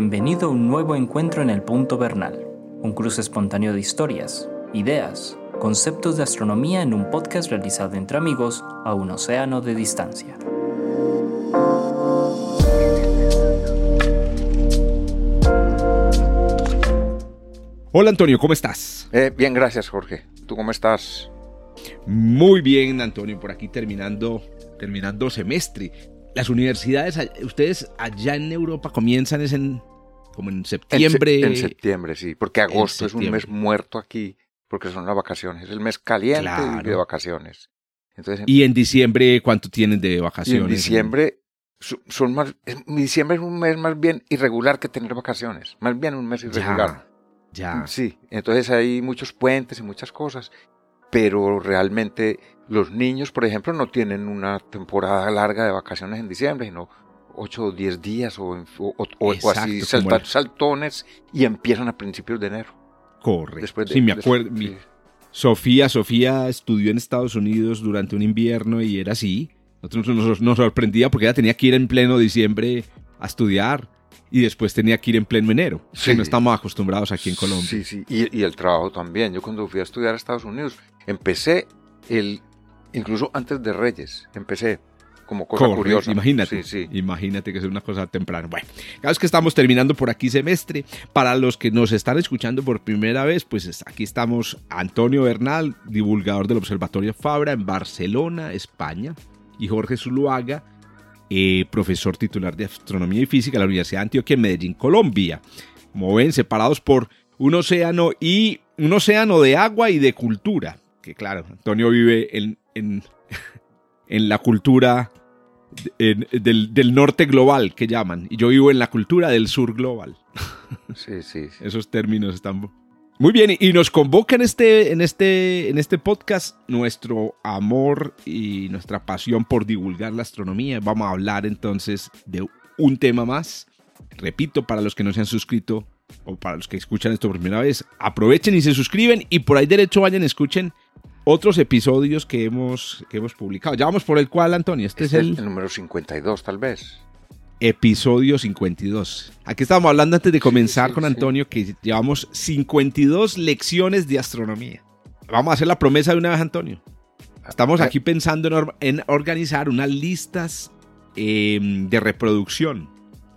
Bienvenido a un nuevo encuentro en el Punto Bernal, un cruce espontáneo de historias, ideas, conceptos de astronomía en un podcast realizado entre amigos a un océano de distancia. Hola Antonio, ¿cómo estás? Eh, bien, gracias Jorge. ¿Tú cómo estás? Muy bien Antonio, por aquí terminando, terminando semestre. Las universidades, ustedes allá en Europa comienzan es en, como en septiembre. En, septiembre, sí, porque agosto es un mes muerto aquí, porque son las vacaciones, es el mes caliente de vacaciones. Entonces, y en diciembre, ¿cuánto tienen de vacaciones? en diciembre son más, diciembre es un mes más bien irregular que tener vacaciones, más bien un mes irregular. Ya. Sí, entonces hay muchos puentes y muchas cosas, pero realmente los niños, por ejemplo, no tienen una temporada larga de vacaciones en diciembre, sino 8 o 10 días o, así saltones y empiezan a principios de enero. Correcto. sí, me acuerdo. Sofía, Sofía estudió en Estados Unidos durante un invierno y era así. Nosotros nos sorprendía porque ella tenía que ir en pleno diciembre a estudiar y después tenía que ir en pleno enero, que no estamos acostumbrados aquí en Colombia. Sí, sí, y, el trabajo también. Yo cuando fui a estudiar a Estados Unidos, empecé el, incluso antes de Reyes, empecé como cosa curiosa. Imagínate, sí, sí. imagínate que es una cosa temprana. Bueno, cada vez que estamos terminando por aquí semestre, para los que nos están escuchando por primera vez, pues aquí estamos Antonio Bernal, divulgador del Observatorio Fabra en Barcelona, España, y Jorge Zuluaga, eh, profesor titular de Astronomía y Física en la Universidad de Antioquia en Medellín, Colombia. Como ven, separados por un océano y un océano de agua y de cultura. Que claro, Antonio vive en, en, la cultura del, del, norte global que llaman, y yo vivo en la cultura del sur global. Sí, sí. sí. Esos términos están muy bien, y nos convoca en este, en, este, en este podcast nuestro amor y nuestra pasión por divulgar la astronomía. Vamos a hablar entonces de un tema más. Repito, para los que no se han suscrito o para los que escuchan esto por primera vez, aprovechen y se suscriben y por ahí derecho vayan, escuchen otros episodios que hemos, que hemos publicado. Ya vamos por el cual, Antonio. Este, es el... el número 52, tal vez episodio 52. Aquí estábamos hablando antes de comenzar con Antonio que llevamos 52 lecciones de astronomía. Vamos a hacer la promesa de una vez, Antonio. Estamos ah. aquí pensando en, organizar unas listas em, de reproducción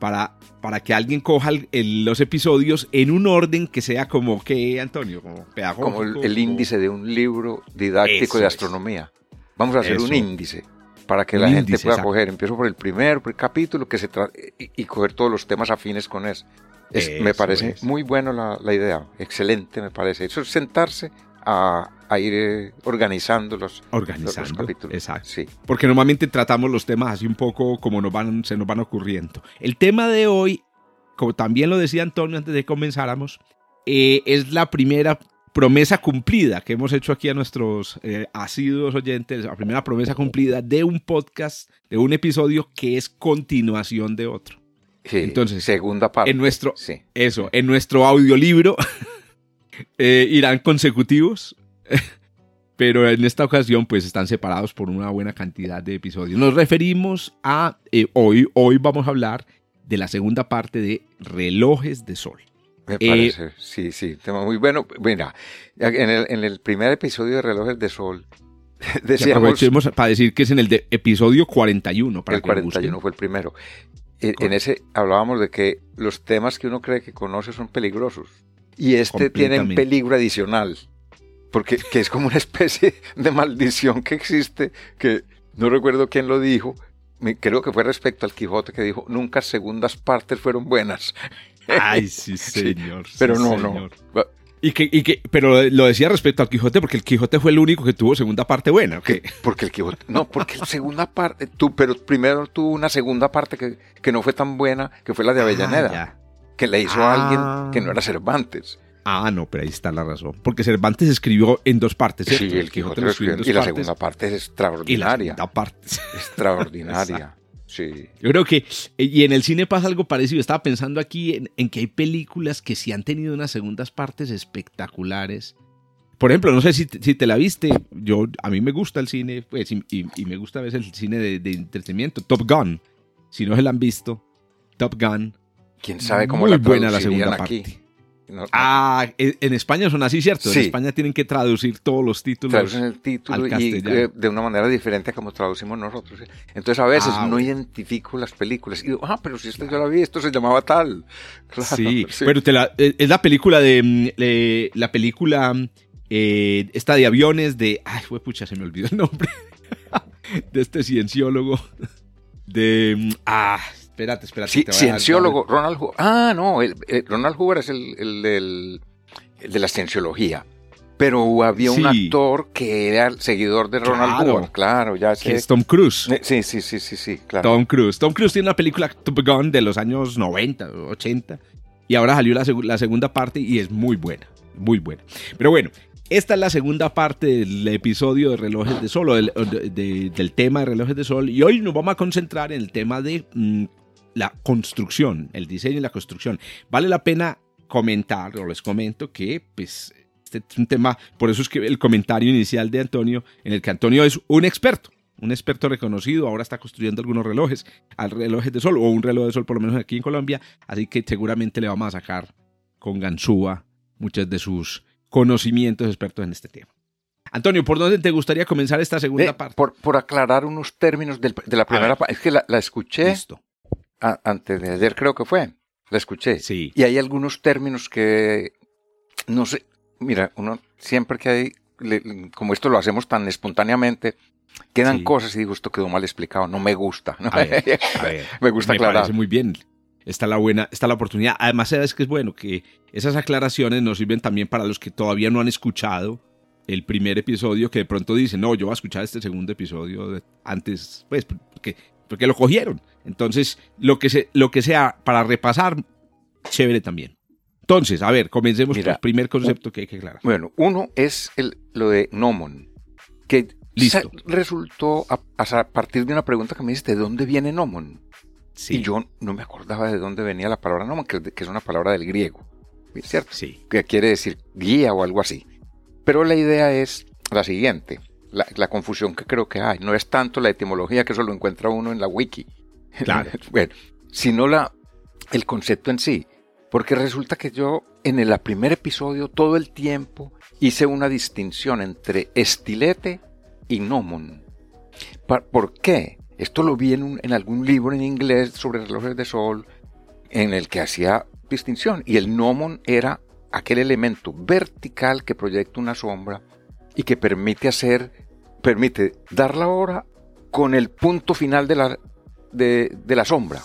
para, para que alguien coja los episodios en un orden que sea como que, Antonio, como Como el, índice de un libro didáctico de astronomía. Vamos a hacer un índice para que la gente pueda coger. Empiezo por el primer, capítulo que se y, coger todos los temas afines con eso. me parece muy buena la, idea, excelente me parece. Eso es sentarse a, ir eh, organizando los, organizando, capítulos. Exacto. Sí. Porque normalmente tratamos los temas así un poco como nos van, se nos van ocurriendo. El tema de hoy, como también lo decía Antonio antes de que comenzáramos, eh, es la primera promesa cumplida que hemos hecho aquí a nuestros eh, asiduos oyentes, la primera promesa cumplida de un podcast, de un episodio que es continuación de otro. Entonces, segunda parte. En nuestro, eso, en nuestro audiolibro eh, irán consecutivos, pero en esta ocasión pues están separados por una buena cantidad de episodios. Nos referimos a, eh, hoy, hoy vamos a hablar de la segunda parte de relojes de sol. Me eh, parece, sí, sí, tema muy bueno. Mira, en el, en el primer episodio de Relojes de Sol, decíamos... Aprovechemos para decir que es en el de episodio 41. Para el 41 fue el primero. En, ese hablábamos de que los temas que uno cree que conoce son peligrosos. Y este tiene un peligro adicional. Porque que es como una especie de maldición que existe, que no recuerdo quién lo dijo, creo que fue respecto al Quijote que dijo, nunca segundas partes fueron buenas. Ay, sí, señor. pero no, no. Y que, y que, pero lo decía respecto al Quijote, porque el Quijote fue el único que tuvo segunda parte buena. Porque el Quijote, no, porque la segunda parte, tú, pero primero tuvo una segunda parte que, que no fue tan buena, que fue la de ah, Avellaneda, que le hizo a alguien que no era Cervantes. Ah, no, pero ahí está la razón. Porque Cervantes escribió en dos partes. Sí, el Quijote, lo escribió en dos y la segunda parte es extraordinaria. Y la segunda parte. Extraordinaria. Sí. Yo creo que, y en el cine pasa algo parecido. Estaba pensando aquí en, que hay películas que sí han tenido unas segundas partes espectaculares. Por ejemplo, no sé si, te la viste. Yo, a mí me gusta el cine, pues, y, me gusta a veces el cine de, entretenimiento. Top Gun. Si no se la han visto, Top Gun quién sabe cómo Muy la buena la segunda aquí. parte. Ah, en España son así, ¿cierto? En España tienen que traducir todos los títulos. Traducen el título y eh, de una manera diferente a como traducimos nosotros. Entonces a veces ah, no identifico las películas y digo, ah, pero si esto yo la vi, esto se llamaba tal. sí, pero eh, es la película de. Mm, la película. Eh, esta de aviones de. Ay, fue pucha, se me olvidó el nombre. de este cienciólogo. De. Mm, ah, Espérate, espérate. Sí, cienciólogo, Ronald Hoover. Ah, no, Ronald Hoover es el, el, de la cienciología. Pero había un actor que era el seguidor de Ronald Hoover, claro, ya sé. Que es Tom Cruise. Eh, sí, sí, sí, sí, sí, claro. Tom Cruise. Tom Cruise tiene una película Top Gun de los años 90, 80. Y ahora salió la, la segunda parte y es muy buena, muy buena. Pero bueno, esta es la segunda parte del episodio de Relojes de Sol, del, del, tema de Relojes de Sol, y hoy nos vamos a concentrar en el tema de mm, la construcción, el diseño y la construcción. Vale la pena comentar, o les comento que pues este es un tema, por eso es que el comentario inicial de Antonio, en el que Antonio es un experto, un experto reconocido, ahora está construyendo algunos relojes, al relojes de sol, o un reloj de sol por lo menos aquí en Colombia, así que seguramente le vamos a sacar con ganzúa muchos de sus conocimientos expertos en este tema. Antonio, ¿por dónde te gustaría comenzar esta segunda parte? Por, aclarar unos términos de la primera parte. Es que la, la escuché Listo antes de ayer creo que fue, la escuché. Sí. Y hay algunos términos que, no sé, mira, uno siempre que hay, como esto lo hacemos tan espontáneamente, quedan cosas y digo, esto quedó mal explicado, no me gusta. me gusta aclarar. Me parece muy bien. Está la buena, está la oportunidad. Además, sabes que es bueno que esas aclaraciones nos sirven también para los que todavía no han escuchado el primer episodio, que de pronto dicen, no, yo voy a escuchar este segundo episodio antes, pues, porque, porque lo cogieron. Entonces, lo que, se, lo que sea para repasar, chévere también. Entonces, a ver, comencemos con el primer concepto que hay que aclarar. Bueno, uno es el, lo de Nomon, que resultó a, partir de una pregunta que me hiciste, ¿de dónde viene Nomon? Sí. Y yo no me acordaba de dónde venía la palabra Nomon, que, es una palabra del griego, ¿cierto? Sí. Que quiere decir guía o algo así. Pero la idea es la siguiente, la, la confusión que creo que hay, no es tanto la etimología que eso lo encuentra uno en la wiki, Claro. bueno, sino la, el concepto en sí. Porque resulta que yo en el primer episodio todo el tiempo hice una distinción entre estilete y gnomon. ¿Por qué? Esto lo vi en, algún libro en inglés sobre relojes de sol en el que hacía distinción. Y el gnomon era aquel elemento vertical que proyecta una sombra y que permite hacer, permite dar la hora con el punto final de la, de, la sombra,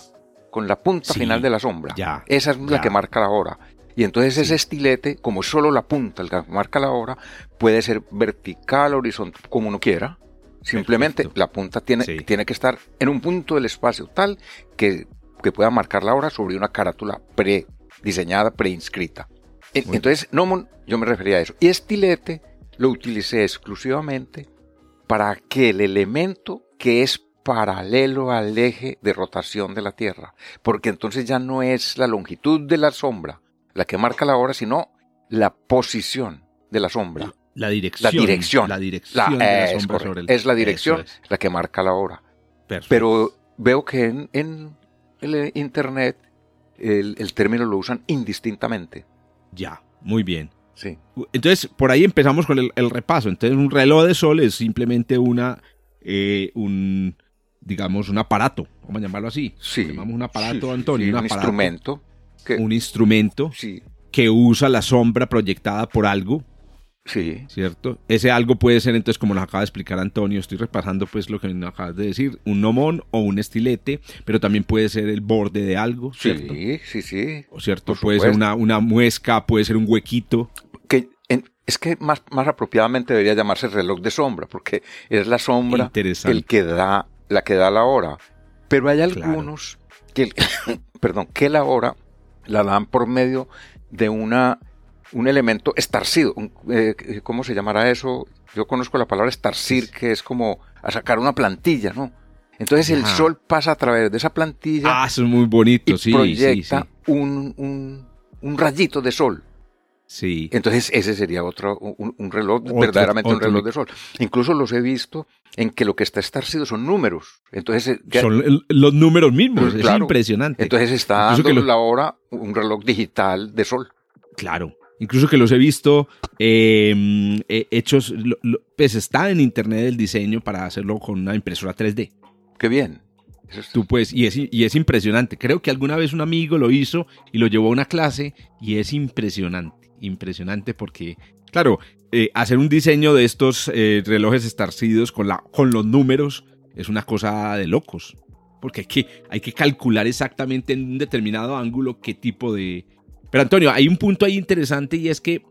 con la punta final de la sombra. Ya, Esa es la que marca la hora. Y entonces ese estilete, como solo la punta el que marca la hora, puede ser vertical, horizontal, como uno quiera. Simplemente la punta tiene, tiene que estar en un punto del espacio tal que, que pueda marcar la hora sobre una carátula pre-diseñada, pre-inscrita. Entonces, Nomon, yo me refería a eso. Y estilete lo utilicé exclusivamente para que el elemento que es paralelo al eje de rotación de la Tierra, porque entonces ya no es la longitud de la sombra la que marca la hora, sino la posición de la sombra. La dirección. La dirección. La dirección es, es la dirección la que marca la hora. Pero veo que en, el Internet el, término lo usan indistintamente. Ya, muy bien. Sí. Entonces, por ahí empezamos con el, repaso. Entonces, un reloj de sol es simplemente una, eh, un, digamos, un aparato, vamos a llamarlo así. Sí. Llamamos un aparato, Antonio. un, instrumento. un instrumento que usa la sombra proyectada por algo. Sí. ¿Cierto? Ese algo puede ser, entonces, como nos acaba de explicar Antonio, estoy repasando pues lo que nos acabas de decir, un nomón o un estilete, pero también puede ser el borde de algo, ¿cierto? Sí, sí, sí. O cierto, puede ser una, una muesca, puede ser un huequito. Que es que más, más apropiadamente debería llamarse reloj de sombra, porque es la sombra el que da la que da la hora. Pero hay algunos que, perdón, que la hora la dan por medio de una, un elemento estarcido. Eh, ¿Cómo se llamará eso? Yo conozco la palabra estarcir, que es como a sacar una plantilla, ¿no? Entonces el sol pasa a través de esa plantilla. Ah, eso es muy bonito, y Proyecta Un, un, un, rayito de sol. Sí. Entonces ese sería otro, un, reloj, verdaderamente un reloj de sol. Incluso los he visto en que lo que está estarcido son números. Entonces eh, son los números mismos, es impresionante. Entonces está dando la hora un reloj digital de sol. Claro. Incluso que los he visto em, eh, hechos, pues está en internet el diseño para hacerlo con una impresora 3D. Qué bien. Tú puedes, y es, y es impresionante. Creo que alguna vez un amigo lo hizo y lo llevó a una clase y es impresionante, impresionante porque, claro, eh, hacer un diseño de estos eh, relojes estarcidos con, la, con los números es una cosa de locos. Porque hay que, hay que calcular exactamente en un determinado ángulo qué tipo de... Pero Antonio, hay un punto ahí interesante y es que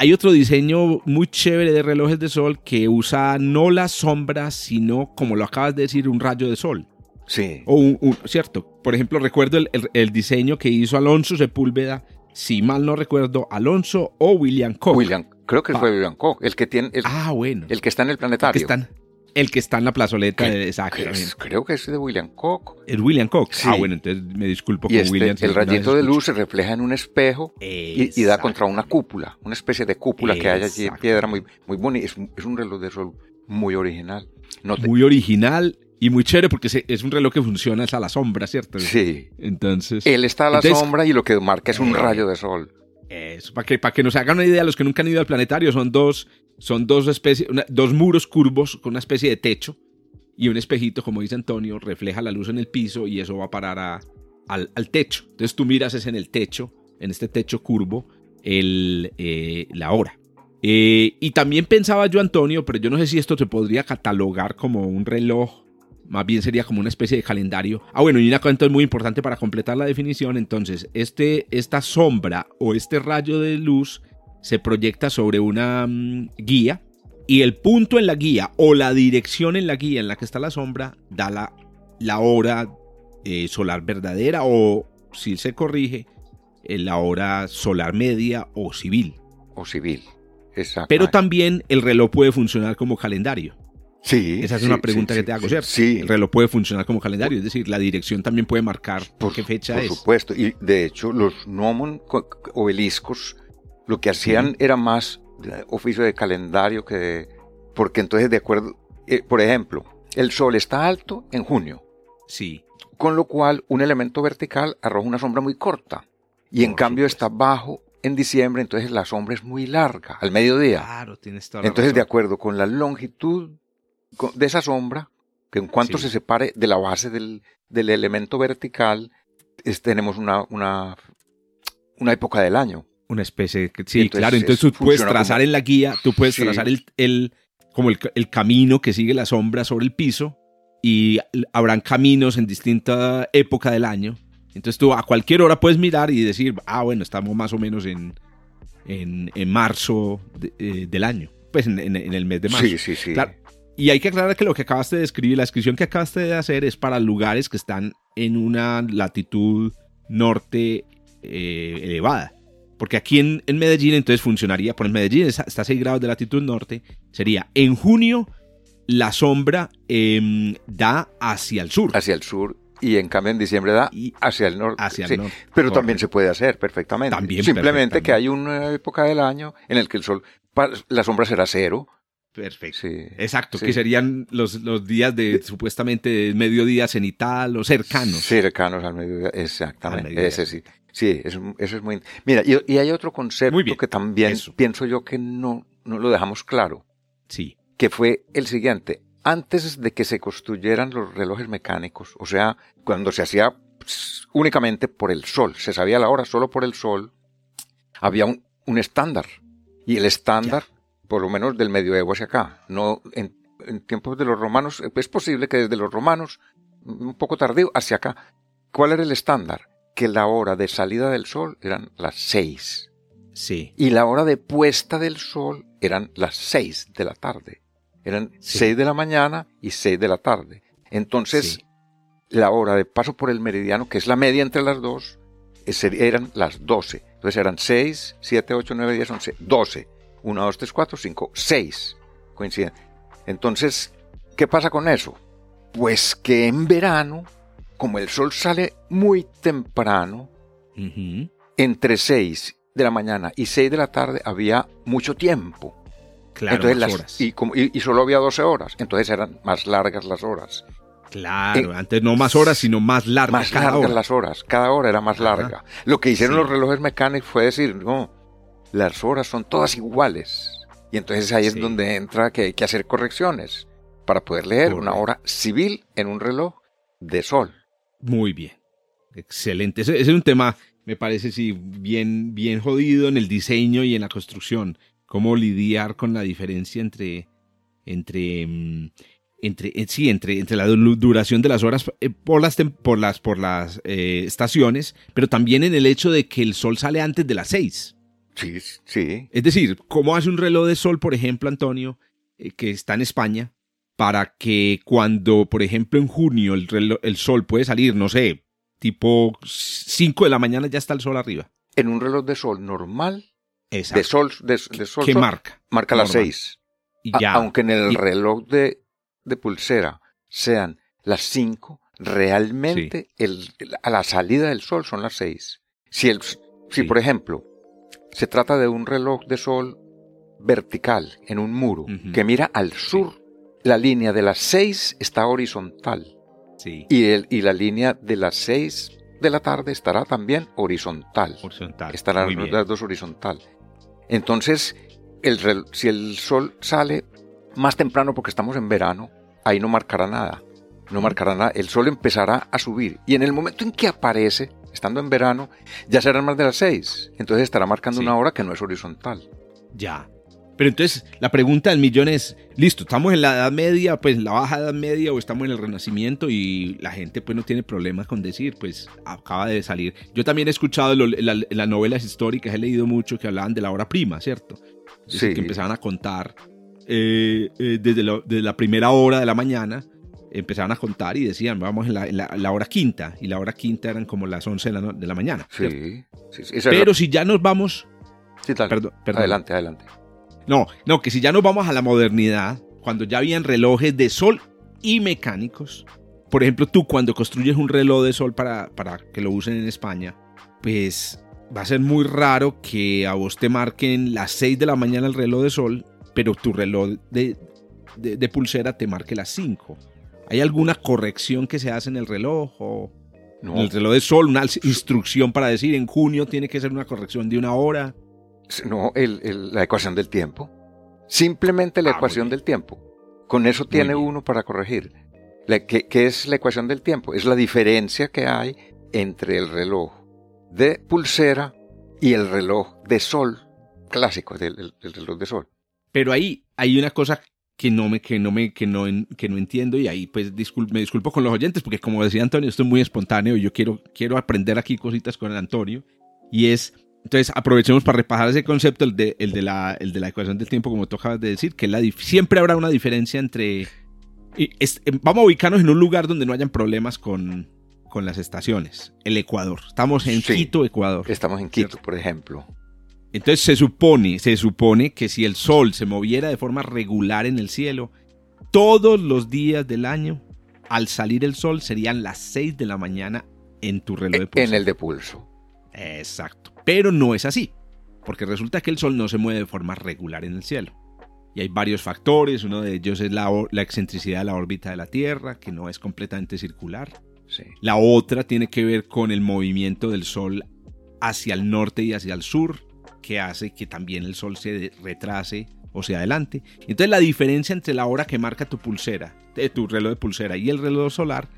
hay otro diseño muy chévere de relojes de sol que usa no las sombras, sino, como lo acabas de decir, un rayo de sol. Sí. O un, cierto. Por ejemplo, recuerdo el, diseño que hizo Alonso Sepúlveda, si mal no recuerdo, Alonso o William Koch. William, creo que fue. William Koch, el que tiene. ah, bueno. El que está en el planetario. El que, están, el que está en la plazoleta, de, creo que es de William Koch. El William Koch. Ah, bueno, entonces me disculpo con este, William. El rayito de luz se refleja en un espejo y, da contra una cúpula, una especie de cúpula que hay allí en piedra muy, muy bonita. Es, es, un reloj de sol muy original. Muy original y muy chévere porque es un reloj que funciona a la sombra, ¿cierto? Sí. Entonces. Él está a la sombra y lo que marca es un rayo de sol. Eso, para que, para que nos hagan una idea, los que nunca han ido al planetario, son dos, son dos especies, dos muros curvos con una especie de techo y un espejito, como dice Antonio, refleja la luz en el piso y eso va a parar al, techo. Entonces tú miras es en el techo, en este techo curvo, el, eh, la hora. Eh, y también pensaba yo, Antonio, pero yo no sé si esto se podría catalogar como un reloj más bien sería como una especie de calendario. Ah, bueno, y una cosa muy importante para completar la definición, entonces, este, esta sombra o este rayo de luz se proyecta sobre una mm, guía y el punto en la guía o la dirección en la guía en la que está la sombra da la, la hora eh, solar verdadera o, si se corrige, eh, la hora solar media o civil. O civil, exacto. Pero también el reloj puede funcionar como calendario. Sí. Esa es una pregunta que te hago, ¿cierto? Sí. El reloj puede funcionar como calendario, es decir, la dirección también puede marcar por qué fecha es. Por supuesto, y de hecho los gnomon obeliscos lo que hacían era más oficio de calendario que de, porque entonces de acuerdo, eh, por ejemplo, el sol está alto en junio. Sí. Con lo cual un elemento vertical arroja una sombra muy corta y en cambio está bajo en diciembre, entonces la sombra es muy larga, al mediodía. Claro, tienes toda Entonces, de acuerdo con la longitud de esa sombra, que en cuanto se separe de la base del, del elemento vertical, tenemos una, una, una, época del año. Una especie de... Sí, claro, entonces tú puedes trazar en la guía, tú puedes trazar el, el como el, el, camino que sigue la sombra sobre el piso y habrán caminos en distinta época del año. Entonces tú a cualquier hora puedes mirar y decir, ah, bueno, estamos más o menos en, en, en marzo eh, del año, pues en, en, el mes de marzo. Sí, sí, sí. Y hay que aclarar que lo que acabaste de describir, la descripción que acabaste de hacer es para lugares que están en una latitud norte eh, elevada. Porque aquí en, Medellín entonces funcionaría, por Medellín está, a 6 grados de latitud norte, sería en junio la sombra em, da hacia el sur. Hacia el sur y en cambio en diciembre da hacia el norte. Hacia el norte. Pero también se puede hacer perfectamente. También Simplemente que hay una época del año en el que el sol, la sombra será cero Perfecto. Exacto, que serían los, los días de supuestamente mediodía cenital o cercanos. Cercanos al mediodía, exactamente. Ese sí. Sí, eso, es muy... Mira, y, hay otro concepto que también pienso yo que no, no lo dejamos claro. Sí. Que fue el siguiente. Antes de que se construyeran los relojes mecánicos, o sea, cuando se hacía pues, únicamente por el sol, se sabía la hora solo por el sol, había un, un estándar. Y el estándar por lo menos del medioevo hacia acá. No en, tiempos de los romanos, es posible que desde los romanos, un poco tardío, hacia acá. ¿Cuál era el estándar? Que la hora de salida del sol eran las seis. Sí. Y la hora de puesta del sol eran las seis de la tarde. Eran seis de la mañana y seis de la tarde. Entonces, la hora de paso por el meridiano, que es la media entre las dos, eran las doce. Entonces eran seis, siete, ocho, nueve, diez, once, doce 1, 2, 3, 4, 5, 6 coinciden. Entonces, ¿qué pasa con eso? Pues que en verano, como el sol sale muy temprano, entre 6, de la mañana y 6 de la tarde había mucho tiempo. Claro, Entonces, horas. Y, como, y, solo había 12 horas, entonces eran más largas las horas. Claro, antes no más horas, sino más largas. Más cada largas hora. las horas, cada hora era más larga. Lo que hicieron Sí. los relojes mecánicos fue decir, no, las horas son todas iguales. Y entonces ahí es donde entra que hay que hacer correcciones para poder leer una hora civil en un reloj de sol. Muy bien. Excelente. Ese, es un tema, me parece, sí, bien, bien jodido en el diseño y en la construcción. Cómo lidiar con la diferencia entre, entre, mm, entre, eh, sí, entre, entre la du- duración de las horas eh, por las, por las, por las eh, estaciones, pero también en el hecho de que el sol sale antes de las seis. Sí, sí. Es decir, ¿cómo hace un reloj de sol, por ejemplo, Antonio, eh, que está en España, para que cuando, por ejemplo, en junio el, reloj- el sol puede salir, no sé, tipo 5 de la mañana ya está el sol arriba? En un reloj de sol normal, Exacto. de sol, de, de sol, ¿Qué sol, marca? marca las Normal. 6. Y A- ya. Aunque en el Y- reloj de, de pulsera sean las 5, realmente el- a la salida del sol son las 6. Si, el, si Sí. por ejemplo, se trata de un reloj de sol vertical en un muro que mira al sur, la línea de las 6 está horizontal Sí. y, el, y la línea de las 6 de la tarde estará también horizontal. Horizontal. Estarán las dos horizontal. Entonces, el rel- si el sol sale más temprano porque estamos en verano, ahí no marcará nada. No marcará nada. El sol empezará a subir. Y en el momento en que aparece, estando en verano, ya serán más de las seis. Entonces estará marcando Sí. una hora que no es horizontal. Ya. Pero entonces la pregunta del millón es, listo, estamos en la Edad Media, pues en la Baja Edad Media o estamos en el Renacimiento y la gente pues no tiene problemas con decir, pues acaba de salir. Yo también he escuchado lo- la- las novelas históricas, he leído mucho que hablaban de la hora prima, ¿cierto? Es Sí. Que empezaban a contar eh, eh, desde, lo- desde la primera hora de la mañana, empezaban a contar y decían, vamos en la, en la- la hora quinta, y la hora quinta eran como las 11 de la, no- de la mañana. Sí. sí, sí, es Pero si ya nos vamos... sí, dale. Perdón, perdón. Adelante, adelante. No, no, que si ya nos vamos a la modernidad, cuando ya habían relojes de sol y mecánicos, por ejemplo, tú cuando construyes un reloj de sol para, para que lo usen en España, pues va a ser muy raro que a vos te marquen las 6 de la mañana el reloj de sol, pero tu reloj de, de- de pulsera te marque las 5. ¿Hay alguna corrección que se hace en el reloj o No, en el reloj de sol, una instrucción para decir en junio tiene que ser una corrección de una hora? no el- el- la ecuación del tiempo. Simplemente la Ah, ecuación del tiempo. Con eso tiene uno para corregir. La- ¿qué, qué es la ecuación del tiempo? Es la diferencia que hay entre el reloj de pulsera y el reloj de sol clásico, el- el reloj de sol. Pero ahí hay una cosa que no me, que no me, que no, que no entiendo y ahí pues me disculpo con los oyentes porque como decía Antonio, esto es muy espontáneo y yo quiero, quiero aprender aquí cositas con el Antonio y es, entonces aprovechemos para repasar ese concepto, el de, el de, la, el de la ecuación del tiempo como tú acabas de decir, que la, siempre habrá una diferencia entre, y es- em, vamos a ubicarnos en un lugar donde no hayan problemas con, con las estaciones, el Ecuador, estamos en Sí. Quito, Ecuador. Estamos en Quito, Cierto. por ejemplo. Entonces se supone, se supone que si el sol se moviera de forma regular en el cielo, todos los días del año, al salir el sol serían las 6 de la mañana en tu reloj de En pulsera. el de pulso. Exacto. Pero no es así, porque resulta que el sol no se mueve de forma regular en el cielo. Y hay varios factores, uno de ellos es la, la excentricidad de la órbita de la Tierra, que no es completamente circular. Sí. La otra tiene que ver con el movimiento del Sol hacia el norte y hacia el sur, que hace que también el Sol se retrase o se adelante. Entonces la diferencia entre la hora que marca tu pulsera, de tu reloj de pulsera y el reloj solar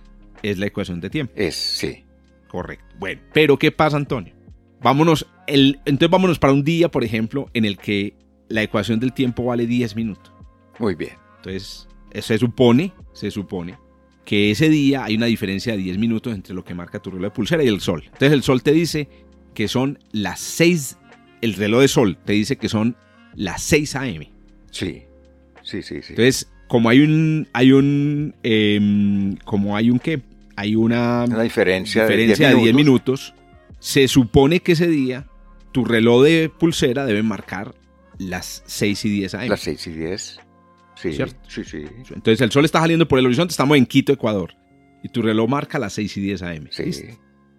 es la ecuación de tiempo. Es, sí. Correcto. Bueno, pero ¿qué pasa, Antonio? Vámonos, el, entonces vámonos para un día, por ejemplo, en el que la ecuación del tiempo vale 10 minutos. Muy bien. Entonces, se supone, se supone que ese día hay una diferencia de 10 minutos entre lo que marca tu reloj de pulsera y el sol. Entonces el sol te dice que son las 6, el reloj de sol te dice que son las 6 a.m. Sí. Sí, sí, sí. Entonces, como hay un, hay un, em, como hay un qué, hay una Una diferencia, diferencia de de 10 minutos. minutos, se supone que ese día tu reloj de pulsera debe marcar las 6 y 10 a.m. Las 6 y 10. Sí, ¿Cierto? sí, sí. Entonces el sol está saliendo por el horizonte, estamos en Quito, Ecuador. Y tu reloj marca las 6 y 10 AM. Sí. ¿Listo?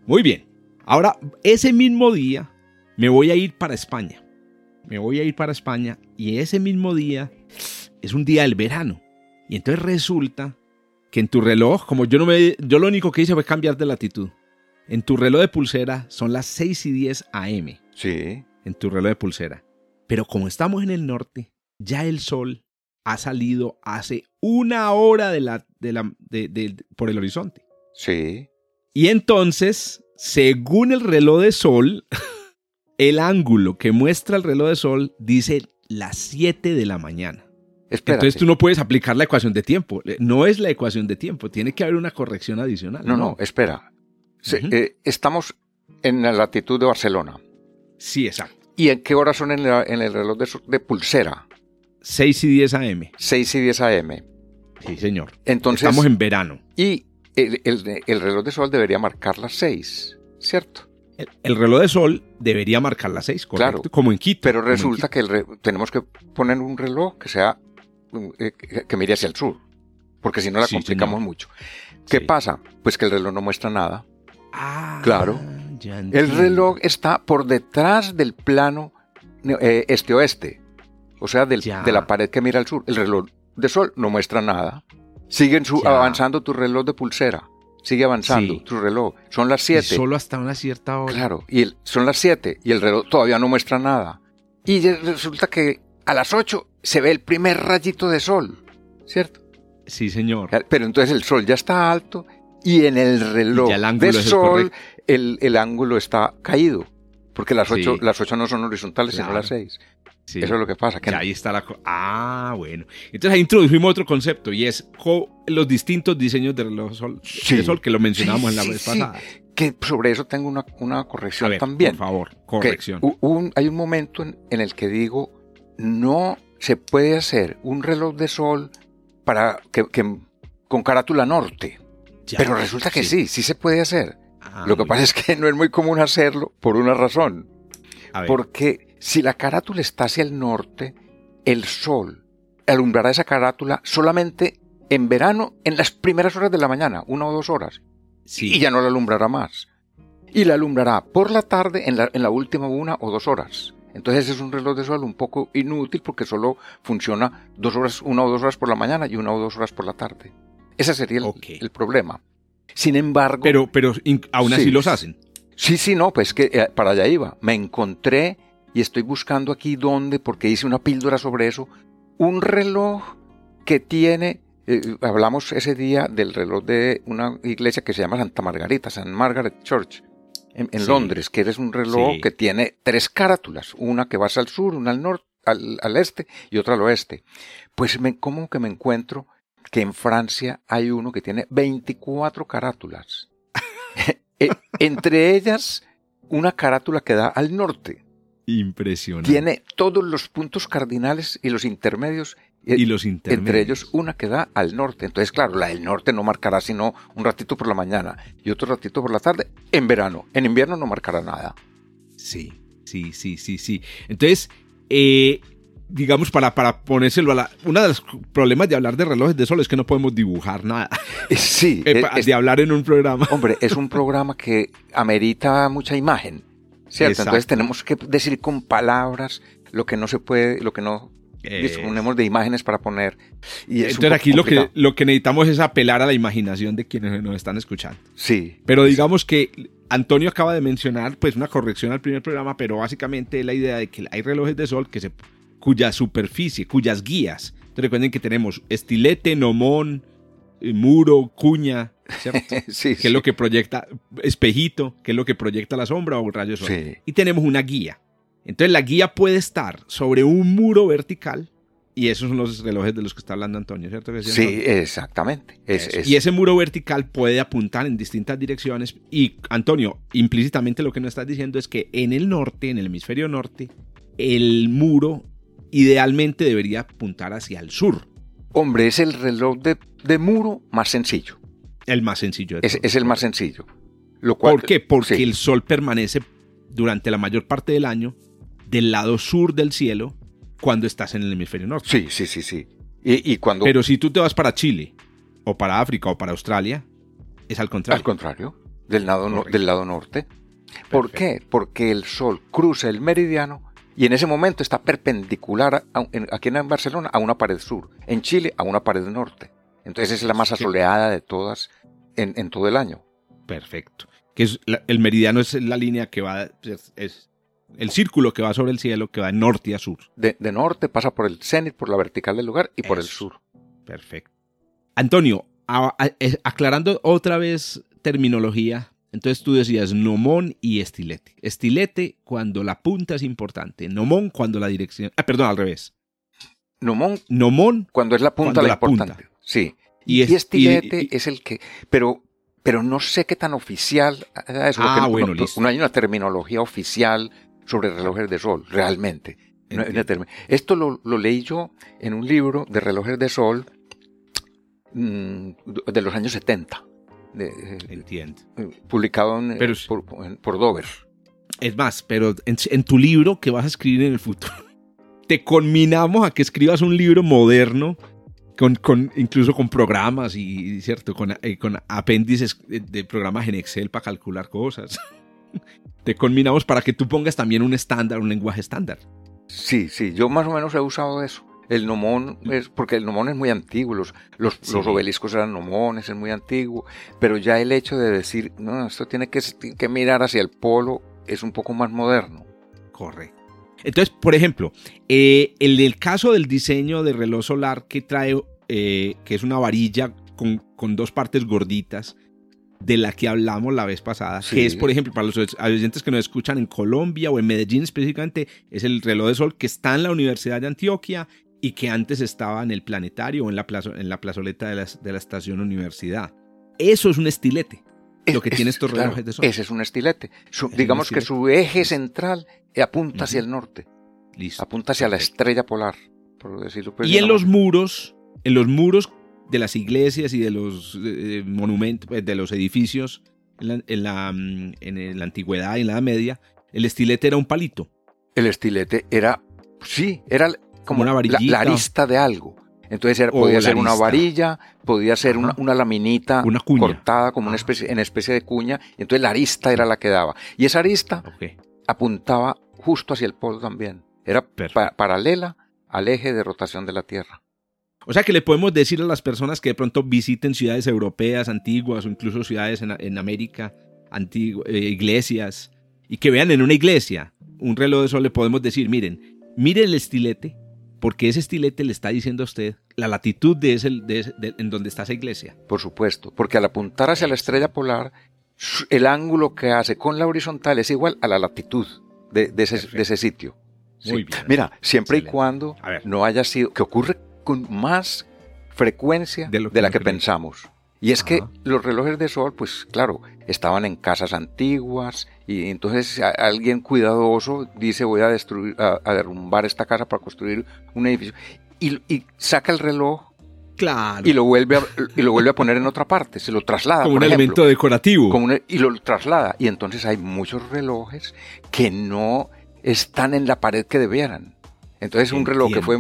Muy bien. Ahora, ese mismo día, me voy a ir para España. Me voy a ir para España y ese mismo día es un día del verano. Y entonces resulta que en tu reloj, como yo no me yo lo único que hice fue cambiar de latitud. En tu reloj de pulsera son las 6 y 10 AM. Sí. En tu reloj de pulsera. Pero como estamos en el norte, ya el sol ha salido hace una hora de la, de la, por el horizonte. Sí. Y entonces, según el reloj de sol, el ángulo que muestra el reloj de sol dice las 7 de la mañana. Entonces tú no puedes aplicar la ecuación de tiempo. No es la ecuación de tiempo, tiene que haber una corrección adicional. No, no, espera. Eh, estamos en la latitud de Barcelona. Sí, exacto. ¿Y en qué horas son en, el reloj de, pulsera? 6 y 10 AM. 6 y 10 AM. Sí, señor. Entonces, Estamos en verano. Y el, reloj de sol debería marcar las 6, ¿cierto? El, reloj de sol debería marcar las 6, correcto. Claro, como en Quito. Pero resulta que tenemos que poner un reloj que sea eh, que mire hacia el sur, porque si no la complicamos mucho. ¿Qué pasa? Pues que el reloj no muestra nada. Ah, claro. el reloj está por detrás del plano eh, este-oeste, o sea, de la pared que mira al sur. El reloj de sol no muestra nada. Siguen avanzando tu reloj de pulsera. Sigue avanzando tu reloj. Son las 7. Solo hasta una cierta hora. Claro, y son las 7 y el reloj todavía no muestra nada. Y resulta que a las 8 se ve el primer rayito de sol, ¿cierto? Sí, señor. Pero entonces el sol ya está alto y en el reloj del sol el, ángulo está caído. Porque las 8 las ocho no son horizontales, sino las 6. Eso es lo que pasa. Que ahí está la. Ah, bueno. Entonces ahí introdujimos otro concepto y es los distintos diseños de reloj sol, de sol que lo mencionamos en la vez pasada. Que sobre eso tengo una, una corrección también. Por favor, corrección. hay un momento en, el que digo, no se puede hacer un reloj de sol para que, con carátula norte. Pero resulta que sí. sí, se puede hacer. Ah, Lo que pasa es que no es muy común hacerlo por una razón. Porque si la carátula está hacia el norte, el sol alumbrará esa carátula solamente en verano, en las primeras horas de la mañana, una o dos horas. Y ya no la alumbrará más. Y la alumbrará por la tarde en la, en la última una o dos horas. Entonces es un reloj de sol un poco inútil porque solo funciona dos horas, una o dos horas por la mañana y una o dos horas por la tarde. Ese sería el, problema. Sin embargo. Pero, pero aún así los hacen. Sí, sí, no, pues que eh, para allá iba. Me encontré y estoy buscando aquí dónde, porque hice una píldora sobre eso, un reloj que tiene, eh, hablamos ese día del reloj de una iglesia que se llama Santa Margarita, San Margaret Church, en, Londres, que es un reloj que tiene tres carátulas, una que va hacia el sur, una al norte, al, este y otra al oeste. Pues me, como que me encuentro que en Francia hay uno que tiene 24 carátulas. E, entre ellas, una carátula que da al norte. Impresionante. Tiene todos los puntos cardinales y los intermedios. Eh, y los intermedios. Entre ellos una que da al norte. Entonces, claro, la del norte no marcará sino un ratito por la mañana y otro ratito por la tarde en verano. En invierno no marcará nada. Sí, sí, sí, sí, sí. Entonces, eh, digamos, para, para ponérselo a la... Uno de los problemas de hablar de relojes de sol es que no podemos dibujar nada. Sí. Eh, de hablar en un programa. Hombre, es un programa que amerita mucha imagen, ¿cierto? Entonces tenemos que decir con palabras lo que no se puede, lo que no disponemos de imágenes para poner. Y Entonces aquí lo que, lo que necesitamos es apelar a la imaginación de quienes nos están escuchando. Sí. Pero digamos que Antonio acaba de mencionar pues una corrección al primer programa, pero básicamente la idea de que hay relojes de sol que se cuya superficie, cuyas guías. recuerden que tenemos estilete, nomón, eh, muro, cuña, sí, que es lo que proyecta, espejito, que es lo que proyecta la sombra o el rayo sol. Y tenemos una guía. Entonces la guía puede estar sobre un muro vertical y esos son los relojes de los que está hablando Antonio, ¿cierto? sí, exactamente. Y ese muro vertical puede apuntar en distintas direcciones. Y Antonio, implícitamente lo que nos estás diciendo es que en el norte, en el hemisferio norte, el muro idealmente debería apuntar hacia el sur. Hombre, es el reloj de, muro más sencillo. El más sencillo. es, es, el más sencillo. Lo cual, ¿Por qué? Porque el sol permanece durante la mayor parte del año del lado sur del cielo cuando estás en el hemisferio norte. Sí, sí, sí, sí. Y, cuando... Pero si tú te vas para Chile, o para África, o para Australia, es al contrario. Al contrario, del lado, del lado norte. ¿Por qué? Porque el Sol cruza el meridiano y en ese momento está perpendicular aquí en Barcelona a una pared sur, en Chile a una pared norte. Entonces es la más asoleada de todas en, todo el año. Perfecto. Que es el meridiano es la línea que va, es, el círculo que va sobre el cielo que va de norte a sur. De, norte pasa por el cenit, por la vertical del lugar y por el sur. Perfecto. Antonio, eh, aclarando otra vez terminología, entonces tú decías nomón y estilete. Estilete cuando la punta es importante, nomón cuando la dirección... Ah, perdón, al revés. Nomón, nomón cuando es la punta la, importante. Sí. Y, estilete es el que... Pero, pero no sé qué tan oficial es. Ah, bueno, no, no hay una terminología oficial sobre relojes de sol, realmente. Esto lo, lo, leí yo en un libro de relojes de sol Mm, de los años 70. De, Entiendo. Publicado por, Dover. Es más, pero en, tu libro que vas a escribir en el futuro, te conminamos a que escribas un libro moderno, con, con incluso con programas y, cierto, con, eh, con apéndices de programas en Excel para calcular cosas. te conminamos para que tú pongas también un estándar, un lenguaje estándar. Sí, sí, yo más o menos he usado eso. El nomón es porque el nomón es muy antiguo, los, los, obeliscos eran nomones, es muy antiguo, pero ya el hecho de decir, no, esto tiene que, que mirar hacia el polo es un poco más moderno. Correcto. Entonces, por ejemplo, eh, el caso del diseño de reloj solar que trae, eh, que es una varilla con, con, dos partes gorditas, de la que hablamos la vez pasada, que es, por ejemplo, para los oyentes que nos escuchan en Colombia o en Medellín específicamente, es el reloj de sol que está en la Universidad de Antioquia y que antes estaba en el planetario o en la, en la plazoleta de la, de la estación universidad. Eso es un estilete. lo que tiene estos relojes de sol. Ese es un estilete. digamos que su eje central apunta hacia el norte. Listo. Apunta hacia la estrella polar, por decirlo. Pues, y en los muros, en los muros de las iglesias y de los eh, monumentos, pues, de los edificios en la, en la, mm, en la antigüedad y en la Edad Media, el estilete era un palito. El estilete era, sí, era como una varilla, la, arista de algo. Entonces podía ser una varilla, podía ser una, una, laminita cortada como una especie, en especie de cuña, y entonces la arista era la que daba. Y esa arista apuntaba justo hacia el polo también. Era paralela al eje de rotación de la Tierra. O sea que le podemos decir a las personas que de pronto visiten ciudades europeas antiguas o incluso ciudades en, América, antiguas, eh, iglesias, y que vean en una iglesia un reloj de sol, le podemos decir, miren, miren el estilete, porque ese estilete le está diciendo a usted la latitud de ese, en donde está esa iglesia. Por supuesto, porque al apuntar hacia la estrella polar, el ángulo que hace con la horizontal es igual a la latitud de, ese, sitio. Muy bien. Mira, siempre y cuando no haya sido, que ocurre con más frecuencia de, la que pensamos. Y es que los relojes de sol, pues claro, estaban en casas antiguas y entonces alguien cuidadoso dice voy a destruir, a, derrumbar esta casa para construir un edificio y, saca el reloj Claro. Y lo vuelve a, y lo vuelve a poner en otra parte, se lo traslada. Como un elemento decorativo. y lo traslada. Y entonces hay muchos relojes que no están en la pared que debieran. Entonces un reloj que fue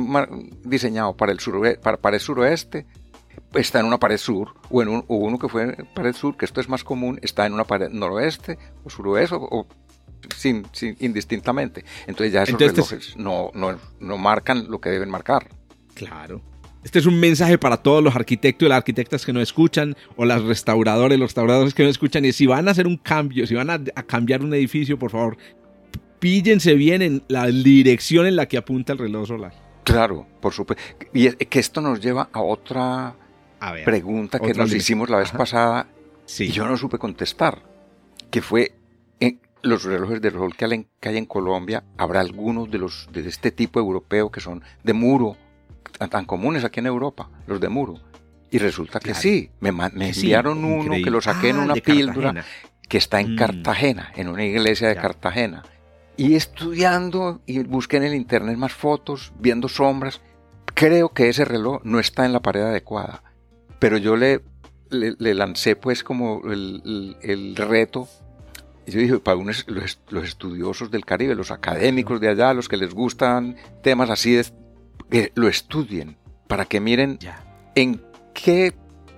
diseñado para el, para, para el suroeste está en una pared sur, o, en un, uno que fue en pared sur, que esto es más común, está en una pared noroeste o suroeste, o, sin, indistintamente. Entonces ya esos relojes no, no, no marcan lo que deben marcar. Claro. Este es un mensaje para todos los arquitectos y las arquitectas que nos escuchan, o las restauradores, los restauradores que nos escuchan. Y si van a hacer un cambio, si van a, cambiar un edificio, por favor, píllense bien en la dirección en la que apunta el reloj solar. Claro, por supuesto. Y que esto nos lleva a otra pregunta que nos hicimos la vez pasada y yo no supe contestar, que fue en los relojes de rol que hay en Colombia, ¿habrá algunos de los de este tipo europeo que son de muro, tan, comunes aquí en Europa, los de muro? Y resulta que sí, me, enviaron uno que lo saqué en ah, una píldora que está en mm. Cartagena, en una iglesia de Cartagena. Y estudiando y busqué en el internet más fotos, viendo sombras, creo que ese reloj no está en la pared adecuada pero yo le, le, lancé pues como el, el, reto. Y yo dije, para unos, los, estudiosos del Caribe, los académicos de allá, los que les gustan temas así, que lo estudien, para que miren en qué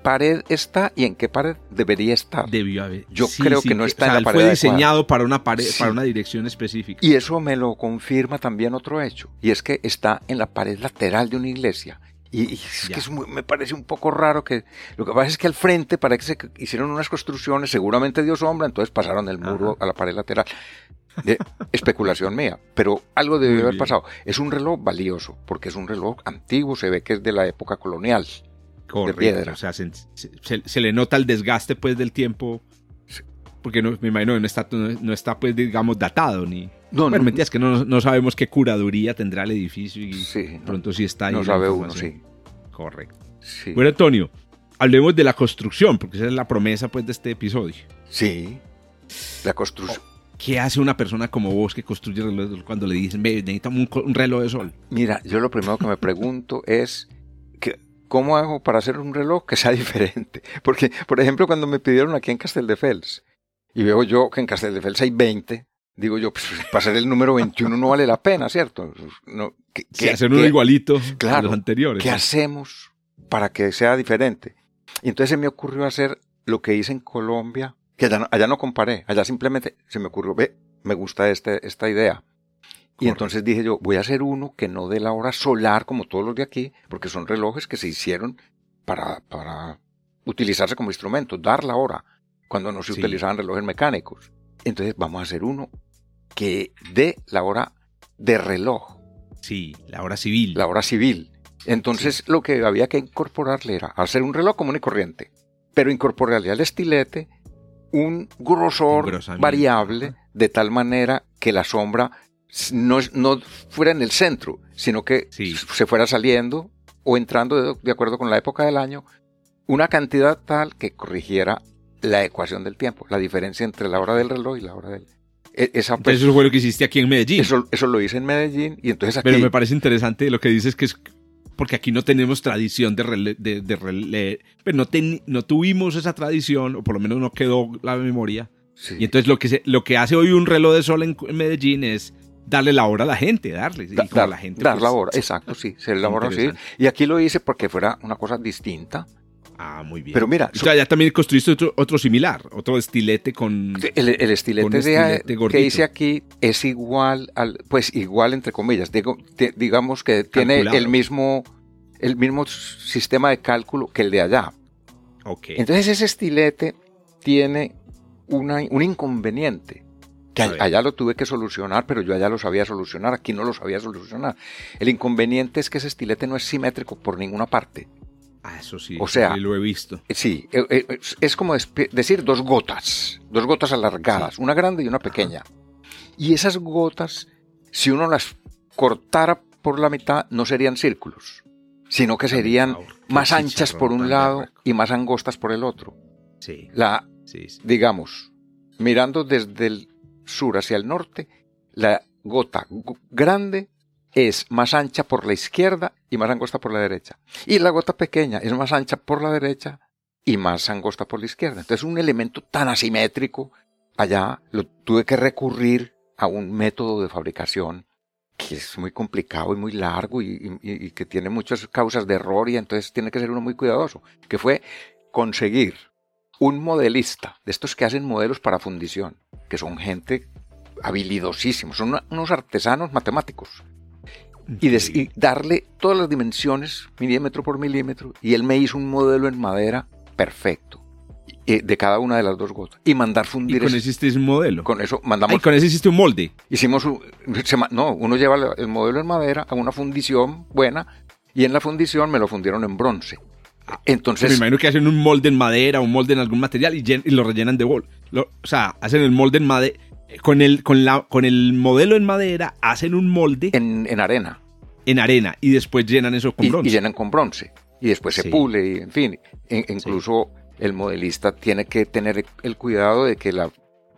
pared está y en qué pared debería estar. Debió haber. Yo creo que no está en la pared. Fue diseñado para una pared, para una dirección específica. Y eso me lo confirma también otro hecho, y es que está en la pared lateral de una iglesia. Y, es que me parece un poco raro que lo que pasa es que al frente parece que se hicieron unas construcciones, seguramente dio sombra, entonces pasaron el muro a la pared lateral. De especulación mía, pero algo debe haber pasado. Es un reloj valioso, porque es un reloj antiguo, se ve que es de la época colonial. Correcto, o sea, se, le nota el desgaste pues del tiempo, porque no, me imagino que no está, no, está pues digamos datado ni... No, no, es que no, sabemos qué curaduría tendrá el edificio y pronto sí está ahí. No sabe uno, sí. Correcto. Bueno, Antonio, hablemos de la construcción, porque esa es la promesa pues de este episodio. Sí, la construcción. ¿Qué hace una persona como vos que construye relojes cuando le dicen, necesitamos un, reloj de sol? Mira, yo lo primero que me pregunto es, ¿cómo hago para hacer un reloj que sea diferente? Porque, por ejemplo, cuando me pidieron aquí en Casteldefels, y veo yo que en Casteldefels hay 20, digo yo, pues para ser el número 21 no vale la pena, ¿cierto? No, ¿qué, hacer uno igualito a los anteriores. ¿Qué hacemos para que sea diferente? Y entonces se me ocurrió hacer lo que hice en Colombia que allá no, comparé, allá simplemente se me ocurrió, ve, me gusta este, esta idea. Y entonces dije yo, voy a hacer uno que no dé la hora solar como todos los de aquí, porque son relojes que se hicieron para, para utilizarse como instrumento, dar la hora, cuando no se utilizaban relojes mecánicos. Entonces vamos a hacer uno que dé la hora de reloj. Sí, la hora civil. La hora civil. Entonces lo que había que incorporarle era hacer un reloj común y corriente, pero incorporarle al estilete un grosor variable de tal manera que la sombra no, no fuera en el centro, sino que se fuera saliendo o entrando de, acuerdo con la época del año, una cantidad tal que corrigiera la ecuación del tiempo, la diferencia entre la hora del reloj y la hora del... E, esa, pues, eso fue lo que hiciste aquí en Medellín. Eso, eso lo hice en Medellín y entonces aquí... Pero me parece interesante lo que dices que es porque aquí no tenemos tradición de rele, de, de pero no, no tuvimos esa tradición, o por lo menos no quedó la memoria. Y entonces lo que, se, lo que hace hoy un reloj de sol en, Medellín es darle la hora a la gente, darle. la gente, dar la pues, hora, exacto, sí, se la hora, sí. Y aquí lo hice porque fuera una cosa distinta. Ah, muy bien. Pero mira. O sea, ya también construiste otro, similar, otro estilete con. El, estilete, que hice aquí es igual al. Pues igual, entre comillas. Digo, digamos que tiene el mismo, el mismo sistema de cálculo que el de allá. Ok. Entonces, ese estilete tiene una, un inconveniente. Que allá lo tuve que solucionar, pero yo allá lo sabía solucionar, aquí no lo sabía solucionar. El inconveniente es que ese estilete no es simétrico por ninguna parte. Ah, eso sí, o sea, lo he visto. Sí, eh, eh, es como decir dos gotas, dos gotas alargadas, una grande y una pequeña. Y esas gotas, si uno las cortara por la mitad, no serían círculos, sino que serían más anchas por un lado y más angostas por el otro. Sí. La, digamos, mirando desde el sur hacia el norte, la gota grande es más ancha por la izquierda y más angosta por la derecha. Y la gota pequeña es más ancha por la derecha y más angosta por la izquierda. Entonces un elemento tan asimétrico, allá lo tuve que recurrir a un método de fabricación que es muy complicado y muy largo y, que tiene muchas causas de error y entonces tiene que ser uno muy cuidadoso, que fue conseguir un modelista de estos que hacen modelos para fundición, que son gente habilidosísimos, son unos artesanos matemáticos y, darle todas las dimensiones, milímetro por milímetro, y él me hizo un modelo en madera perfecto eh, de cada una de las dos gotas y mandar fundir. ¿Y con ese hiciste un modelo? Con eso mandamos. ¿Y con ese hiciste un molde? Hicimos un, no, uno lleva el modelo en madera a una fundición buena y en la fundición me lo fundieron en bronce. Entonces, me imagino que hacen un molde en madera, un molde en algún material y, lo rellenan de bol. o sea, hacen el molde en madera con el, con, la, con el modelo en madera hacen un molde. En, arena. En arena y después llenan eso con bronce. Y llenan con bronce. Y después se pule, y en fin. incluso el modelista tiene que tener el cuidado de que la,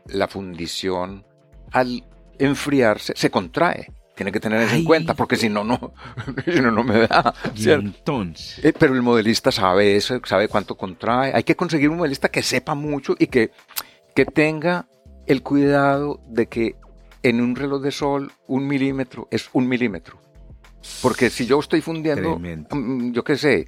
la fundición al enfriarse se contrae. Tiene que tener eso en cuenta, porque si no, no, no, no me da. entonces. Eh, pero el modelista sabe eso, sabe cuánto contrae. Hay que conseguir un modelista que sepa mucho y que, que tenga el cuidado de que en un reloj de sol un milímetro es un milímetro. Porque si yo estoy fundiendo, mm, yo qué sé,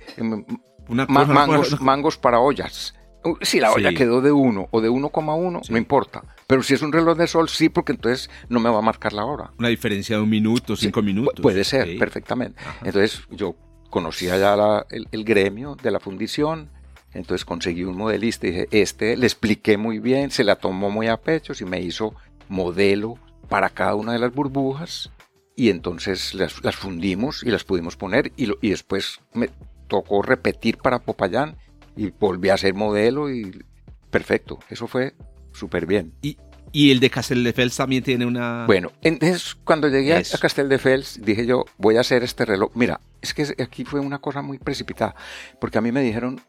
mangos, mangos para ollas. Uh, si la olla quedó de 1 o de 1,1, no importa. Pero si es un reloj de sol, sí, porque entonces no me va a marcar la hora. Una diferencia de un minuto, cinco minutos. Puede ser, perfectamente. Entonces yo conocía ya el, gremio de la fundición, entonces conseguí un modelista y dije, este, le expliqué muy bien, se la tomó muy a pecho y me hizo modelo para cada una de las burbujas y entonces las, fundimos y las pudimos poner y, y después me tocó repetir para Popayán y volví a ser modelo y perfecto, eso fue súper bien. ¿Y, y el de Castelldefels también tiene una... Bueno, entonces cuando llegué a Castelldefels dije yo, voy a hacer este reloj. Mira, es que aquí fue una cosa muy precipitada, porque a mí me dijeron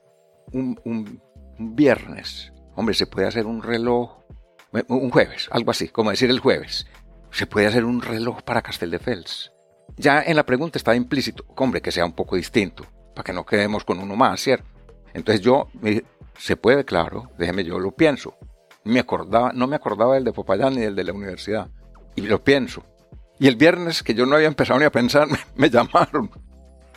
un, un, viernes, hombre, se puede hacer un reloj, un jueves, algo así, como decir el jueves, se puede hacer un reloj para Castelldefels. Ya en la pregunta estaba implícito, hombre, que sea un poco distinto, para que no quedemos con uno más, ¿cierto? Entonces yo me dije, se puede, claro, déjeme yo lo pienso. Me acordaba, no me acordaba del de Popayán ni del de la universidad. Y lo pienso. Y el viernes, que yo no había empezado ni a pensar, me, llamaron.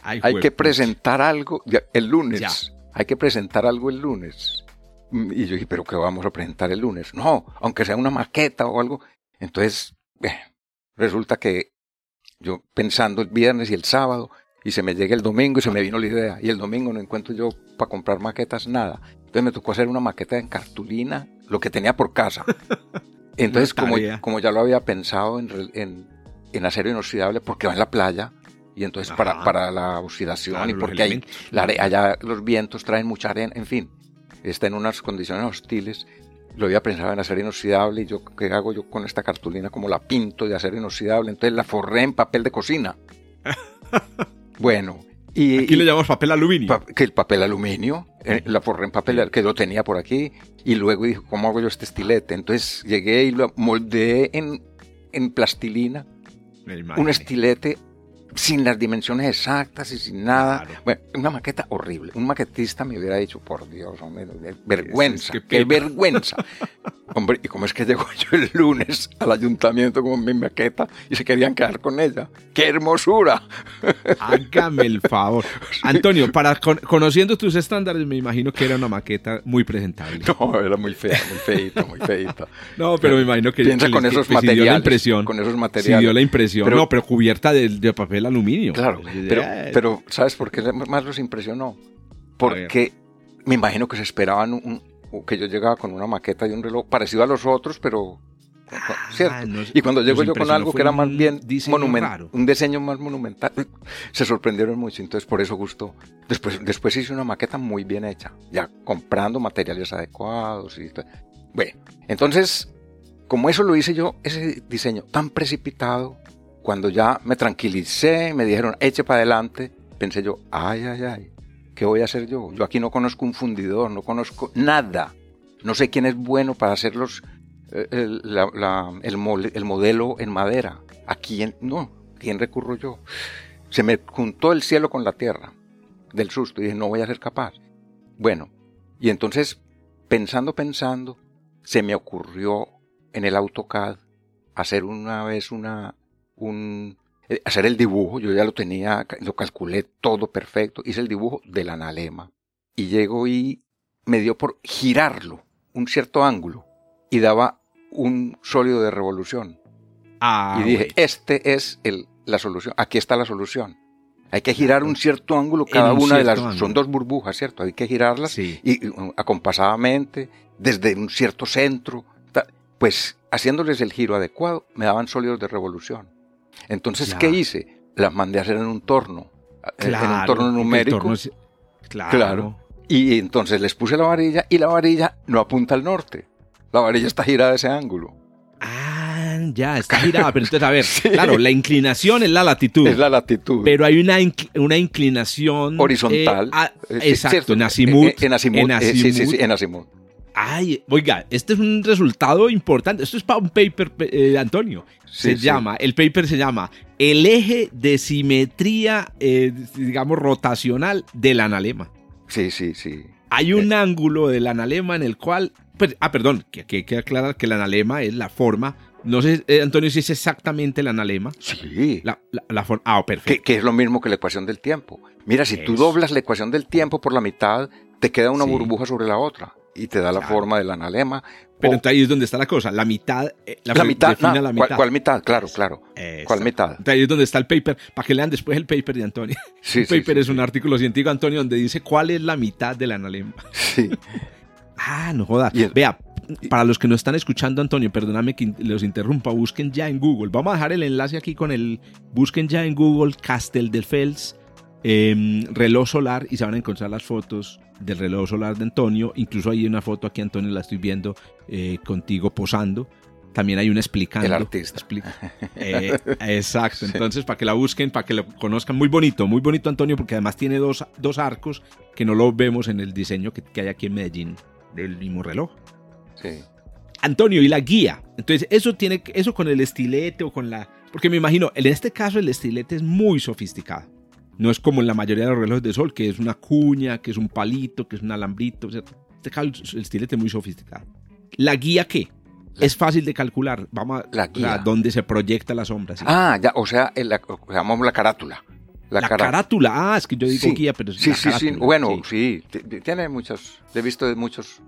hay que presentar algo el lunes. Hay que presentar algo el lunes. Y yo dije, ¿pero qué vamos a presentar el lunes? No, aunque sea una maqueta o algo. Entonces, resulta que yo pensando el viernes y el sábado, y se me llega el domingo y se me vino la idea. Y el domingo no encuentro yo para comprar maquetas nada. Entonces me tocó hacer una maqueta en cartulina, lo que tenía por casa. Entonces, como, como ya lo había pensado en, en, en, acero inoxidable, porque va en la playa, y entonces para, para, la oxidación y porque hay, la, allá los vientos traen mucha arena, en fin, está en unas condiciones hostiles. Lo había pensado en acero inoxidable y yo, ¿qué hago yo con esta cartulina? Como la pinto de acero inoxidable, entonces la forré en papel de cocina. Bueno, y, aquí le llamamos papel aluminio. que el papel aluminio, eh, la forré en papel que lo tenía por aquí, y luego dije, ¿cómo hago yo este estilete? Entonces llegué y lo moldeé en, en plastilina, un estilete sin las dimensiones exactas y sin nada. Bueno, una maqueta horrible. Un maquetista me hubiera dicho, por Dios, hombre, vergüenza, qué vergüenza. hombre, ¿y cómo es que llegó yo el lunes al ayuntamiento con mi maqueta y se querían quedar con ella? ¡Qué hermosura! Hágame el favor. Antonio, para conociendo tus estándares, me imagino que era una maqueta muy presentable. No, era muy fea, muy feita, muy feita. no, pero, me imagino que, piensa con esos materiales. la impresión, con esos materiales. dio la impresión. no, pero cubierta de papel aluminio. Claro, pero, ¿sabes por qué más los impresionó? Porque me imagino que se esperaban un, que yo llegaba con una maqueta y un reloj parecido a los otros, pero ah, ¿cierto? y cuando llego yo con algo que era más bien monumental, un diseño más monumental, se sorprendieron mucho, entonces por eso gustó. Después, después hice una maqueta muy bien hecha, ya comprando materiales adecuados y Bueno, entonces, como eso lo hice yo, ese diseño tan precipitado, cuando ya me tranquilicé, me dijeron, eche para adelante, pensé yo, ay, ay, ay, ¿qué voy a hacer yo? Yo aquí no conozco un fundidor, no conozco nada. No sé quién es bueno para hacer eh, el, el, modelo en madera. ¿A quién? No, ¿quién recurro yo? Se me juntó el cielo con la tierra del susto y dije, no voy a ser capaz. Bueno, y entonces, pensando, pensando, se me ocurrió en el AutoCAD hacer una vez una, un, eh, hacer el dibujo, yo ya lo tenía, lo calculé todo perfecto, hice el dibujo del analema y llego y me dio por girarlo un cierto ángulo y daba un sólido de revolución. Ah, y dije, este es el, la solución, aquí está la solución. Hay que girar un cierto ángulo cada una de las... Son dos burbujas, ¿cierto? Hay que girarlas y, uh, acompasadamente, desde un cierto centro. Pues haciéndoles el giro adecuado, me daban sólidos de revolución. Entonces, ¿qué hice? Las mandé a hacer en un torno, en un torno numérico. Claro. Y entonces les puse la varilla y la varilla no apunta al norte. La varilla está girada a ese ángulo. Ah, ya, está girada. Pero entonces, a ver, claro, la inclinación es la latitud. Es la latitud. Pero hay una, una inclinación... Horizontal. Eh, exacto, en azimut. En, azimut. sí, sí, sí, en azimut. Ay, oiga, este es un resultado importante. Esto es para un paper, eh, Antonio. Se llama, el paper se llama El eje de simetría, eh, digamos, rotacional del analema. Sí, sí, sí. Hay un eh. ángulo del analema en el cual. Pues, ah, perdón, que, hay que aclarar que el analema es la forma No sé, eh, Antonio, si es exactamente el analema. Sí. La, la, ah, perfecto. Que, es lo mismo que la ecuación del tiempo. Mira, si tú doblas la ecuación del tiempo por la mitad, te queda una burbuja sobre la otra y te da la forma del analema. Pero entonces ahí es donde está la cosa. La mitad. Eh, la, mitad, la mitad. ¿cuál, mitad? Claro, claro. ¿Cuál mitad? Entonces ahí es donde está el paper. Para que lean después el paper de Antonio. Sí, el paper es un artículo científico, Antonio, donde dice cuál es la mitad del analema. Sí. ah, no jodas. Vea, para los que no están escuchando, Antonio, perdóname que los interrumpa, busquen ya en Google. Vamos a dejar el enlace aquí con el. Busquen ya en Google Castel del Fels em, reloj solar y se van a encontrar las fotos del reloj solar de Antonio. Incluso hay una foto aquí, Antonio, la estoy viendo eh, contigo posando. También hay una explicando. El artista. Eh, exacto. Entonces, para que la busquen, para que lo conozcan. Muy bonito, muy bonito, Antonio, porque además tiene dos, dos arcos que no lo vemos en el diseño que, que hay aquí en Medellín del mismo reloj. Sí. Antonio, y la guía. Entonces, eso tiene eso con el estilete o con la. Porque me imagino, en este caso, el estilete es muy sofisticado. No es como en la mayoría de los relojes de sol, que es una cuña, que es un palito, que es un alambrito. este caso, el estilete es muy sofisticado. ¿La guía qué? es fácil de calcular. Vamos a la guía. dónde se proyecta la sombra. Ah, ya, o sea, la, llamamos la carátula. La, carátula. ah, es que yo digo guía, pero sí, sí, sí, bueno, sí. tiene muchos, he visto de muchos,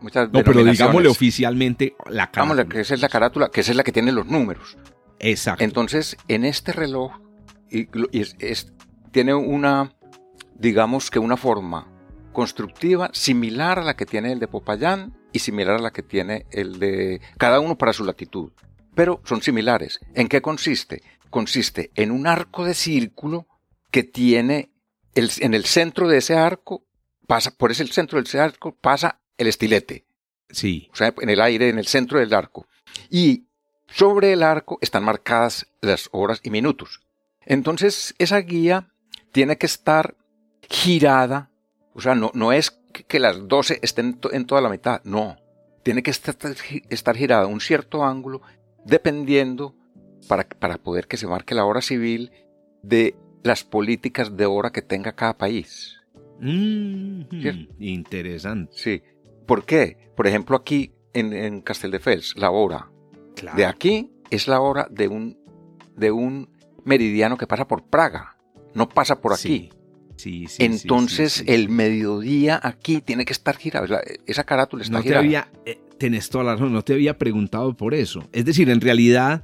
muchas No, pero digámosle oficialmente la carátula. que esa es la carátula, que esa es la que tiene los números. Exacto. Entonces, en este reloj, y, es, tiene una, digamos que una forma constructiva similar a la que tiene el de Popayán y similar a la que tiene el de cada uno para su latitud. Pero son similares. ¿En qué consiste? Consiste en un arco de círculo que tiene el, en el centro de ese arco, pasa, por ese centro del arco pasa el estilete. Sí. O sea, en el aire, en el centro del arco. Y sobre el arco están marcadas las horas y minutos. Entonces, esa guía tiene que estar girada, o sea, no, no es que las 12 estén en toda la mitad, no, tiene que estar, estar girada a un cierto ángulo dependiendo para, para poder que se marque la hora civil de las políticas de hora que tenga cada país. interesante. Sí. ¿Por qué? Por ejemplo, aquí en, en Casteldefels, la hora de aquí es la hora de un, de un meridiano que pasa por Praga no pasa por aquí. Sí. Sí, Entonces el mediodía aquí tiene que estar girado. Esa carátula está no girada. Te había, eh, tenés toda la razón, no te había preguntado por eso. Es decir, en realidad,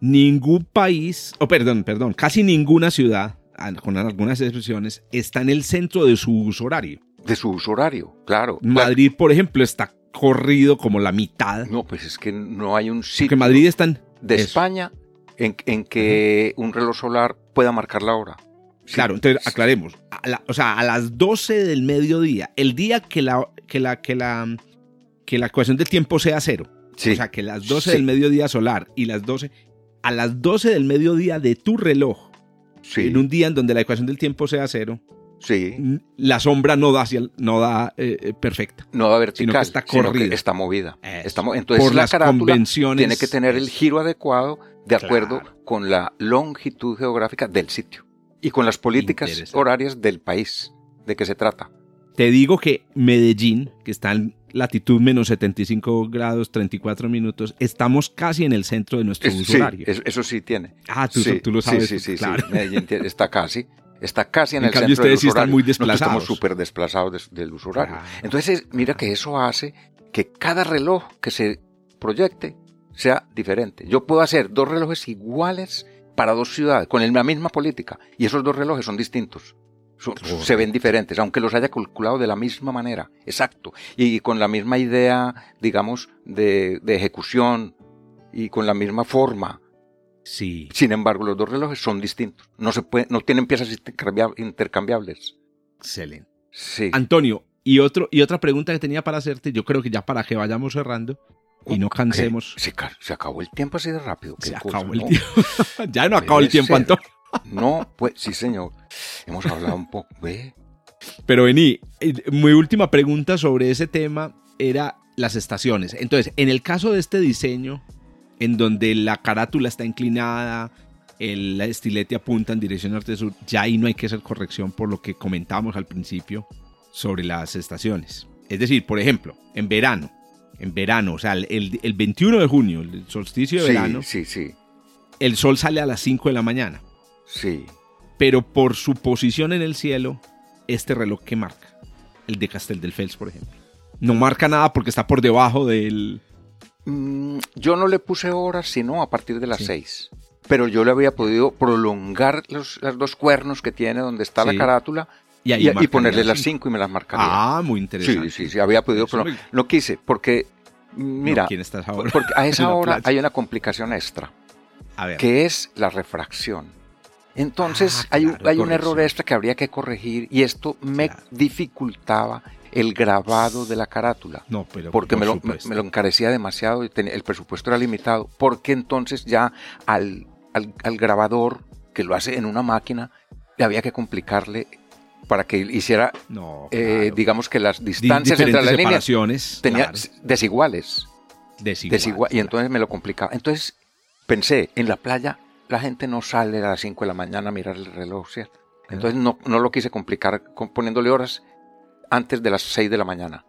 ningún país, o perdón, perdón, casi ninguna ciudad, con algunas excepciones, está en el centro de su uso horario. De su uso horario, claro. Madrid, por ejemplo, está corrido como la mitad. No, pues es que no hay un sitio. Que Madrid están. De España en, que un reloj solar pueda marcar la hora. Claro, entonces aclaremos. o sea, a las 12 del mediodía, el día que la, que la, que la, que la ecuación del tiempo sea cero. O sea, que las 12 del mediodía solar y las 12, a las 12 del mediodía de tu reloj, en un día en donde la ecuación del tiempo sea cero, Sí. La sombra no da, no da eh, eh, perfecta. No da vertical, sino que está corrida. está movida. entonces la carátula tiene que tener el giro adecuado de acuerdo con la longitud geográfica del sitio y con las políticas horarias del país de que se trata. Te digo que Medellín, que está en latitud menos 75 grados 34 minutos, estamos casi en el centro de nuestro uso horario. eso sí tiene. Ah, tú, lo sabes. Sí, sí, sí, Medellín está casi. Está casi en, el centro ustedes del uso están muy desplazados. estamos súper desplazados del uso horario. Entonces, mira que eso hace que cada reloj que se proyecte sea diferente. Yo puedo hacer dos relojes iguales para dos ciudades, con la misma política, y esos dos relojes son distintos. se ven diferentes, aunque los haya calculado de la misma manera, exacto, y con la misma idea, digamos, de, ejecución y con la misma forma. Sí. Sin embargo, los dos relojes son distintos. No se puede, no tienen piezas intercambiables. Excelente. Sí. Antonio, y otro, y otra pregunta que tenía para hacerte, yo creo que ya para que vayamos cerrando, y no cansemos. Se, se, acabó el tiempo así de rápido. Se acabó el tiempo. ya no acabó el tiempo, Antonio. no, pues sí, señor. Hemos hablado un poco. Pero vení, eh, mi última pregunta sobre ese tema era las estaciones. Entonces, en el caso de este diseño, en donde la carátula está inclinada, el estilete apunta en dirección norte-sur, ya ahí no hay que hacer corrección por lo que comentábamos al principio sobre las estaciones. Es decir, por ejemplo, en verano, en verano, o sea, el, el 21 de junio, el solsticio de verano, sí, sí. el sol sale a las 5 de la mañana. Sí. Pero por su posición en el cielo, este reloj que marca, el de Castel del Fels, por ejemplo, no marca nada porque está por debajo del... Mm, yo no le puse horas, sino a partir de las 6. Pero yo le había podido prolongar los, dos cuernos que tiene donde está la carátula y, ponerle las 5 y me las marcaría. Ah, muy interesante. Sí, sí, sí, había podido. Pero no, quise, porque, mira, ¿quién estás ahora? porque a esa hora hay una complicación extra, a ver. que es la refracción. Entonces ah, hay, hay un error extra que habría que corregir y esto me dificultaba el grabado de la carátula. No, pero porque me lo, me, lo, encarecía demasiado y el presupuesto era limitado. Porque entonces ya al, al, al, grabador que lo hace en una máquina le había que complicarle para que hiciera, eh, digamos que las distancias entre las líneas tenía desiguales. Desiguales. y entonces me lo complicaba. Entonces pensé, en la playa la gente no sale a las 5 de la mañana a mirar el reloj, ¿cierto? Entonces no, no lo quise complicar poniéndole horas antes de las 6 de la mañana.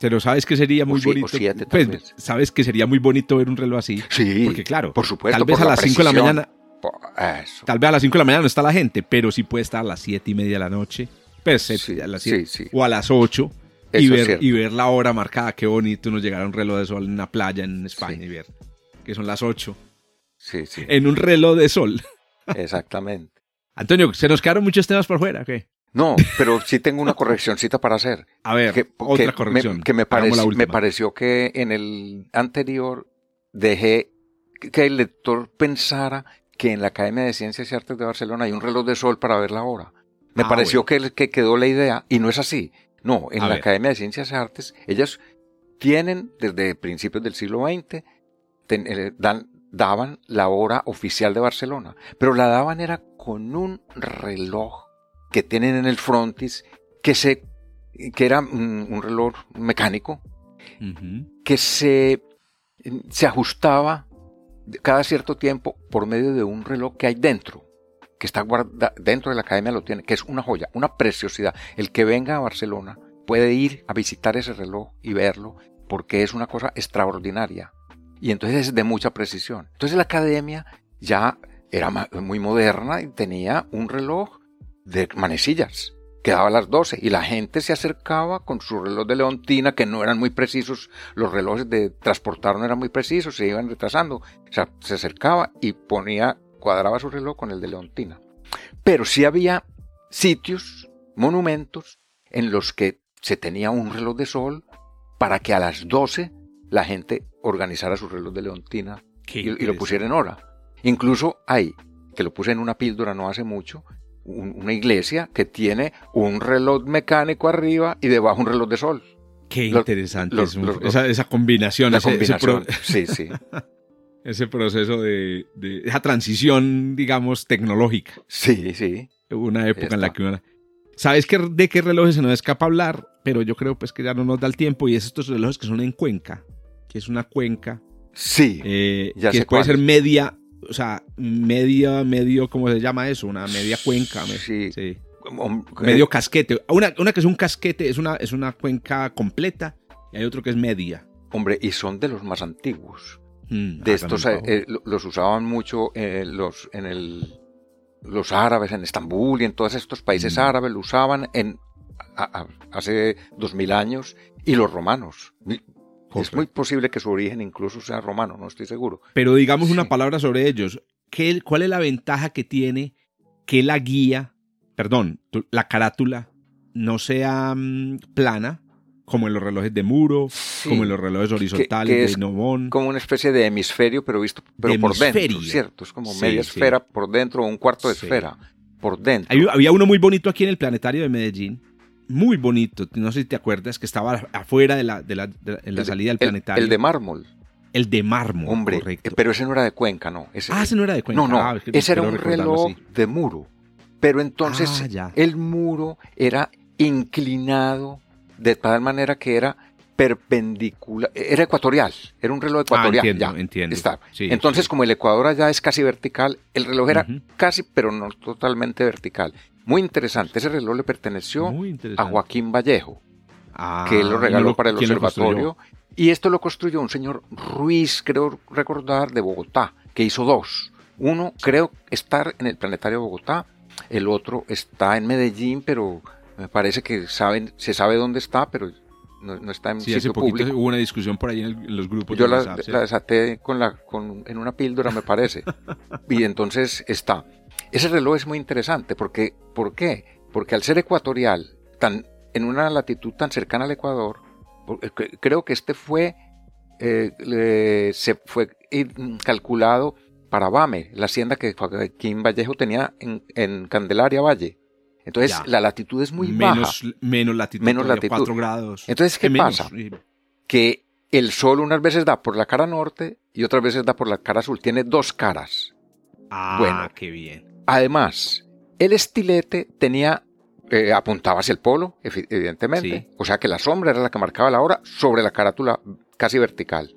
Pero sabes que sería muy bonito. Pues, sabes que sería muy bonito ver un reloj así. Sí. Porque claro, por supuesto. Tal vez a las 5 de la mañana. Eso. Tal vez a las 5 de la mañana no está la gente, pero sí puede estar a las 7 y media de la noche. Pues, a las 7, o a las 8 y ver, y ver la hora marcada. Qué bonito nos llegar a un reloj de sol en una playa en España y ver que son las 8. Sí, sí. En un reloj de sol. Exactamente. Antonio, ¿se nos quedaron muchos temas por fuera? ¿qué? No, pero sí tengo una correccióncita para hacer. A ver, otra corrección. que me, me pareció que en el anterior dejé que el lector pensara que en la Academia de Ciencias y Artes de Barcelona hay un reloj de sol para ver la hora. Me ah, pareció que, que quedó la idea y no es así. No, en la Academia de Ciencias y Artes, ellas tienen desde principios del siglo XX, eh, dan, daban la hora oficial de Barcelona, pero la daban era con un reloj que tienen en el frontis que se que era un, reloj mecánico que se, se ajustaba cada cierto tiempo por medio de un reloj que hay dentro que está guardado dentro de la academia lo tiene, que es una joya, una preciosidad. El que venga a Barcelona puede ir a visitar ese reloj y verlo porque es una cosa extraordinaria. Y entonces es de mucha precisión. Entonces la academia ya era muy moderna y tenía un reloj de manecillas que daba a las 12 y la gente se acercaba con su reloj de leontina que no eran muy precisos, los relojes de transportar no eran muy precisos, se iban retrasando. O sea, se acercaba y ponía cuadraba su reloj con el de Leontina. Pero sí había sitios, monumentos, en los que se tenía un reloj de sol para que a las 12 la gente organizara su reloj de Leontina y, lo pusiera en hora. Incluso hay, que lo puse en una píldora no hace mucho, una iglesia que tiene un reloj mecánico arriba y debajo un reloj de sol. Qué interesante esa, combinación. sí, sí. ese proceso de, esa transición, digamos, tecnológica. Sí, sí. Una época en la que uno... ¿Sabes que, de qué relojes se nos escapa hablar? Pero yo creo pues que ya no nos da el tiempo y es estos relojes que son en Cuenca, que es una cuenca. Sí. Eh, ya que puede ser media, o sea, media, medio, ¿cómo se llama eso? Una media cuenca. Sí. sí. Medio casquete. Una, una, que es un casquete, es una, es una cuenca completa y hay otro que es media. Hombre, y son de los más antiguos. Mm, de estos eh, eh, los usaban mucho eh, los, en el, los árabes en Estambul y en todos estos países mm. árabes lo usaban en, hace dos mil años y los romanos. Es muy posible que su origen incluso sea romano, no estoy seguro. Pero digamos una palabra sobre ellos. ¿Qué, ¿Cuál es la ventaja que tiene que la guía, perdón, la carátula no sea mm, plana, como en los relojes de muro, como en los relojes horizontales de. Como una especie de hemisferio, pero visto pero por dentro, ¿cierto? Es como media esfera por dentro o un cuarto de esfera por dentro. había uno muy bonito aquí en el planetario de Medellín, muy bonito, no sé si te acuerdas, que estaba afuera de la, de la, en la salida del planetario. El de mármol. El de mármol, Hombre, correcto. pero ese no era de Cuenca, ¿no? ah, ese no era de Cuenca. No, no, ah, ese era un reloj de muro. Pero entonces ah, el muro era inclinado de tal manera que era perpendicular, era ecuatorial, era un reloj ecuatorial. Ah, entiendo, entiendo. Está. Entonces, como el Ecuador allá es casi vertical, el reloj era casi, pero no totalmente vertical. Muy interesante, ese reloj le perteneció a Joaquín Vallejo, que él lo ah, regaló para el observatorio Y esto lo construyó un señor Ruiz, creo recordar, de Bogotá, que hizo dos. Uno creo estar en el Planetario Bogotá, el otro está en Medellín, pero me parece que saben, se sabe dónde está, pero no, está en sí, hace poquito hubo una discusión por ahí en, los grupos. Yo la, desaté con la, con, en una píldora, me parece. y entonces está. Ese reloj es muy interesante porque, ¿por qué? Porque al ser ecuatorial, tan, en una latitud tan cercana al Ecuador, creo que este fue, eh, se fue calculado para Bame, la hacienda que Joaquín Vallejo tenía en, Candelaria Valle. Entonces la latitud es muy menos, baja. Menos latitud, menos latitud. 4 grados. Entonces, ¿qué pasa? Que el sol unas veces da por la cara norte y otras veces da por la cara sur. Tiene dos caras. Ah, bueno, qué bien. Además, el estilete tenía eh, apuntaba hacia el polo, evidentemente. O sea que la sombra era la que marcaba la hora sobre la carátula casi vertical.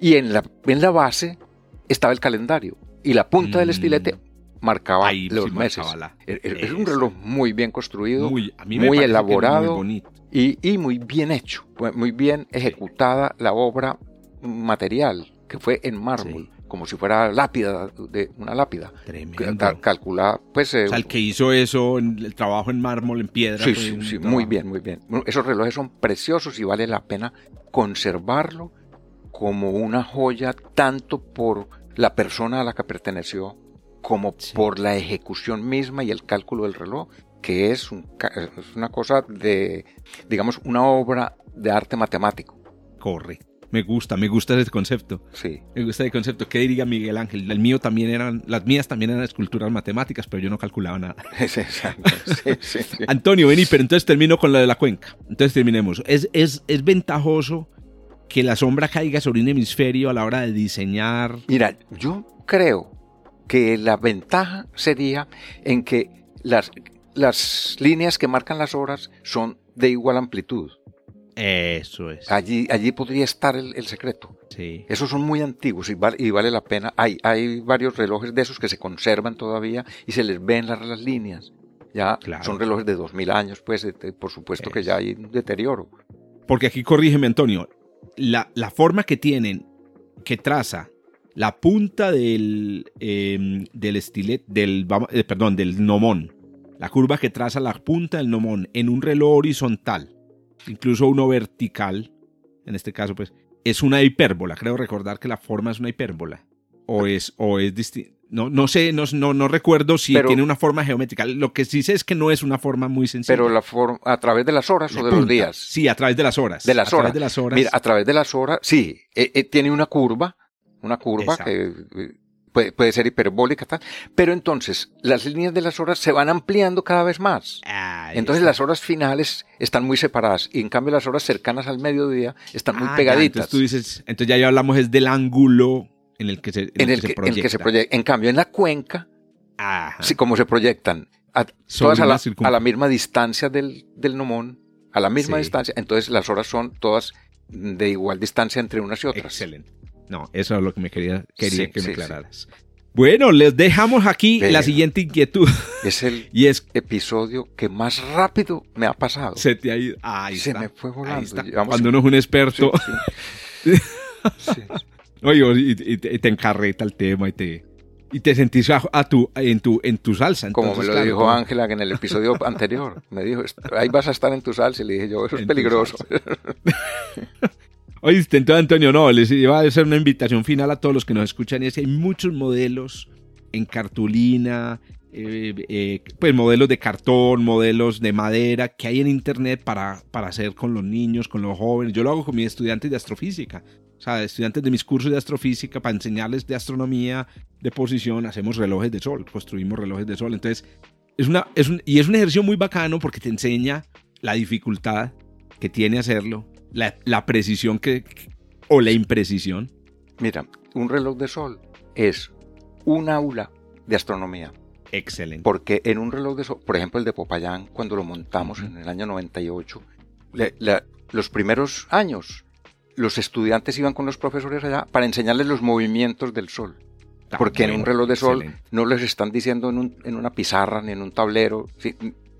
Y en la, en la base estaba el calendario. Y la punta del estilete marcaba los meses. E, e, es un reloj muy bien construido, muy, elaborado y, y, muy bien hecho, muy bien ejecutada la obra material, que fue en mármol como si fuera lápida, de una lápida. Tremendo. calculada, pues... Eh, o sea, el que hizo eso, el trabajo en mármol, en piedra. Sí, sí, sí muy bien, muy bien. Esos relojes son preciosos y vale la pena conservarlo como una joya, tanto por la persona a la que perteneció, como por la ejecución misma y el cálculo del reloj, que es, un, es una cosa de, digamos, una obra de arte matemático. Correcto. Me gusta, me gusta ese concepto. Sí. Me gusta ese concepto. ¿Qué diría Miguel Ángel? El mío también eran, las mías también eran esculturas matemáticas, pero yo no calculaba nada. Antonio, vení, pero entonces termino con la de la cuenca. Entonces terminemos. Es, es, es ventajoso que la sombra caiga sobre un hemisferio a la hora de diseñar. Mira, yo creo que la ventaja sería en que las, las líneas que marcan las horas son de igual amplitud. Eso es. Allí, allí podría estar el, secreto. Sí. Esos son muy antiguos y vale, y vale la pena. Hay, hay varios relojes de esos que se conservan todavía y se les ven las, las líneas. Ya son relojes de 2000 años, pues por supuesto que ya hay deterioro. Porque aquí corrígeme, Antonio, la, la forma que tienen, que traza la punta del, em, del estilet, del, eh, perdón, del nomón, la curva que traza la punta del nomón en un reloj horizontal incluso uno vertical, en este caso, pues, es una hipérbola. Creo recordar que la forma es una hipérbola. O es, o es distinto. No, no sé, no, no, recuerdo si tiene una forma geométrica. Lo que sí sé es que no es una forma muy sencilla. Pero la forma, a través de las horas o de los días. Sí, a través de las horas. De las a horas. Través de las horas. Mira, a través de las horas, sí, eh, eh, tiene una curva, una curva que eh, puede, ser hiperbólica, tal. Pero entonces, las líneas de las horas se van ampliando cada vez más. entonces, las horas finales están muy separadas. Y en cambio, las horas cercanas al mediodía están muy ah, pegaditas. entonces, tú dices, entonces ya, ya hablamos es del ángulo en el que se, en, el, que, se proyecta. En cambio, en la cuenca, sí, como se proyectan, a, todas a la, misma distancia del, del nomón, a la misma distancia, entonces las horas son todas de igual distancia entre unas y otras. Excelente. No, eso es lo que me quería, quería que me aclararas. Bueno, les dejamos aquí la siguiente inquietud. Es el y es, episodio que más rápido me ha pasado. Se te ha ido. se me fue volando. Cuando uno es un experto. Oye, y, te encarreta el tema y te, y te sentís a, tu, en, tu, en tu salsa. Como me lo dijo Ángela en el episodio anterior. Me dijo, ahí vas a estar en tu salsa. Y le dije yo, eso es peligroso. Oye, entonces Antonio, no, les iba a hacer una invitación final a todos los que nos escuchan y es que hay muchos modelos en cartulina, eh, eh, pues modelos de cartón, modelos de madera que hay en internet para, para hacer con los niños, con los jóvenes. Yo lo hago con mis estudiantes de astrofísica, o sea, estudiantes de mis cursos de astrofísica para enseñarles de astronomía, de posición, hacemos relojes de sol, construimos relojes de sol. Entonces, es una, es un, y es un ejercicio muy bacano porque te enseña la dificultad que tiene hacerlo la, precisión que, o la imprecisión? Mira, un reloj de sol es un aula de astronomía. Excelente. Porque en un reloj de sol, por ejemplo el de Popayán, cuando lo montamos en el año 98, los primeros años, los estudiantes iban con los profesores allá para enseñarles los movimientos del sol. Ah, porque en un reloj de sol no les están diciendo en, en, una pizarra ni en un tablero,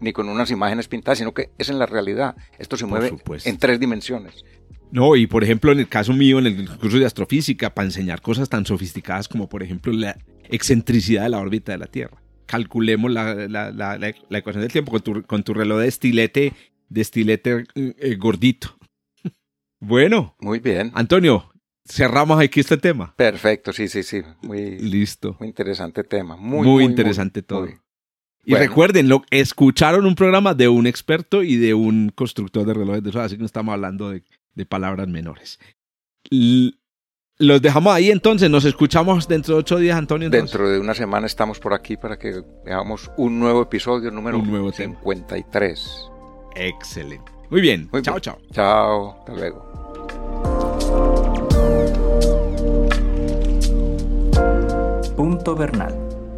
ni con unas imágenes pintadas, sino que es en la realidad. Esto se mueve en tres dimensiones. No, y por ejemplo, en el caso mío, en el curso de astrofísica, para enseñar cosas tan sofisticadas como, por ejemplo, la excentricidad de la órbita de la Tierra. Calculemos la, ecuación del tiempo con tu, reloj de estilete, de estilete eh, gordito. bueno. Muy bien. Antonio, cerramos aquí este tema. Perfecto, sí, sí, sí. Muy, Listo. Muy interesante tema. Muy, muy, interesante todo. Y recuerden, lo, escucharon un programa de un experto y de un constructor de relojes de sol, así que no estamos hablando de, palabras menores. los dejamos ahí entonces, nos escuchamos dentro de ocho días, Antonio. Dentro de una semana estamos por aquí para que veamos un nuevo episodio, número un nuevo 53. Excelente. Muy bien. chao, chao. Chao. Hasta luego. Punto Bernal,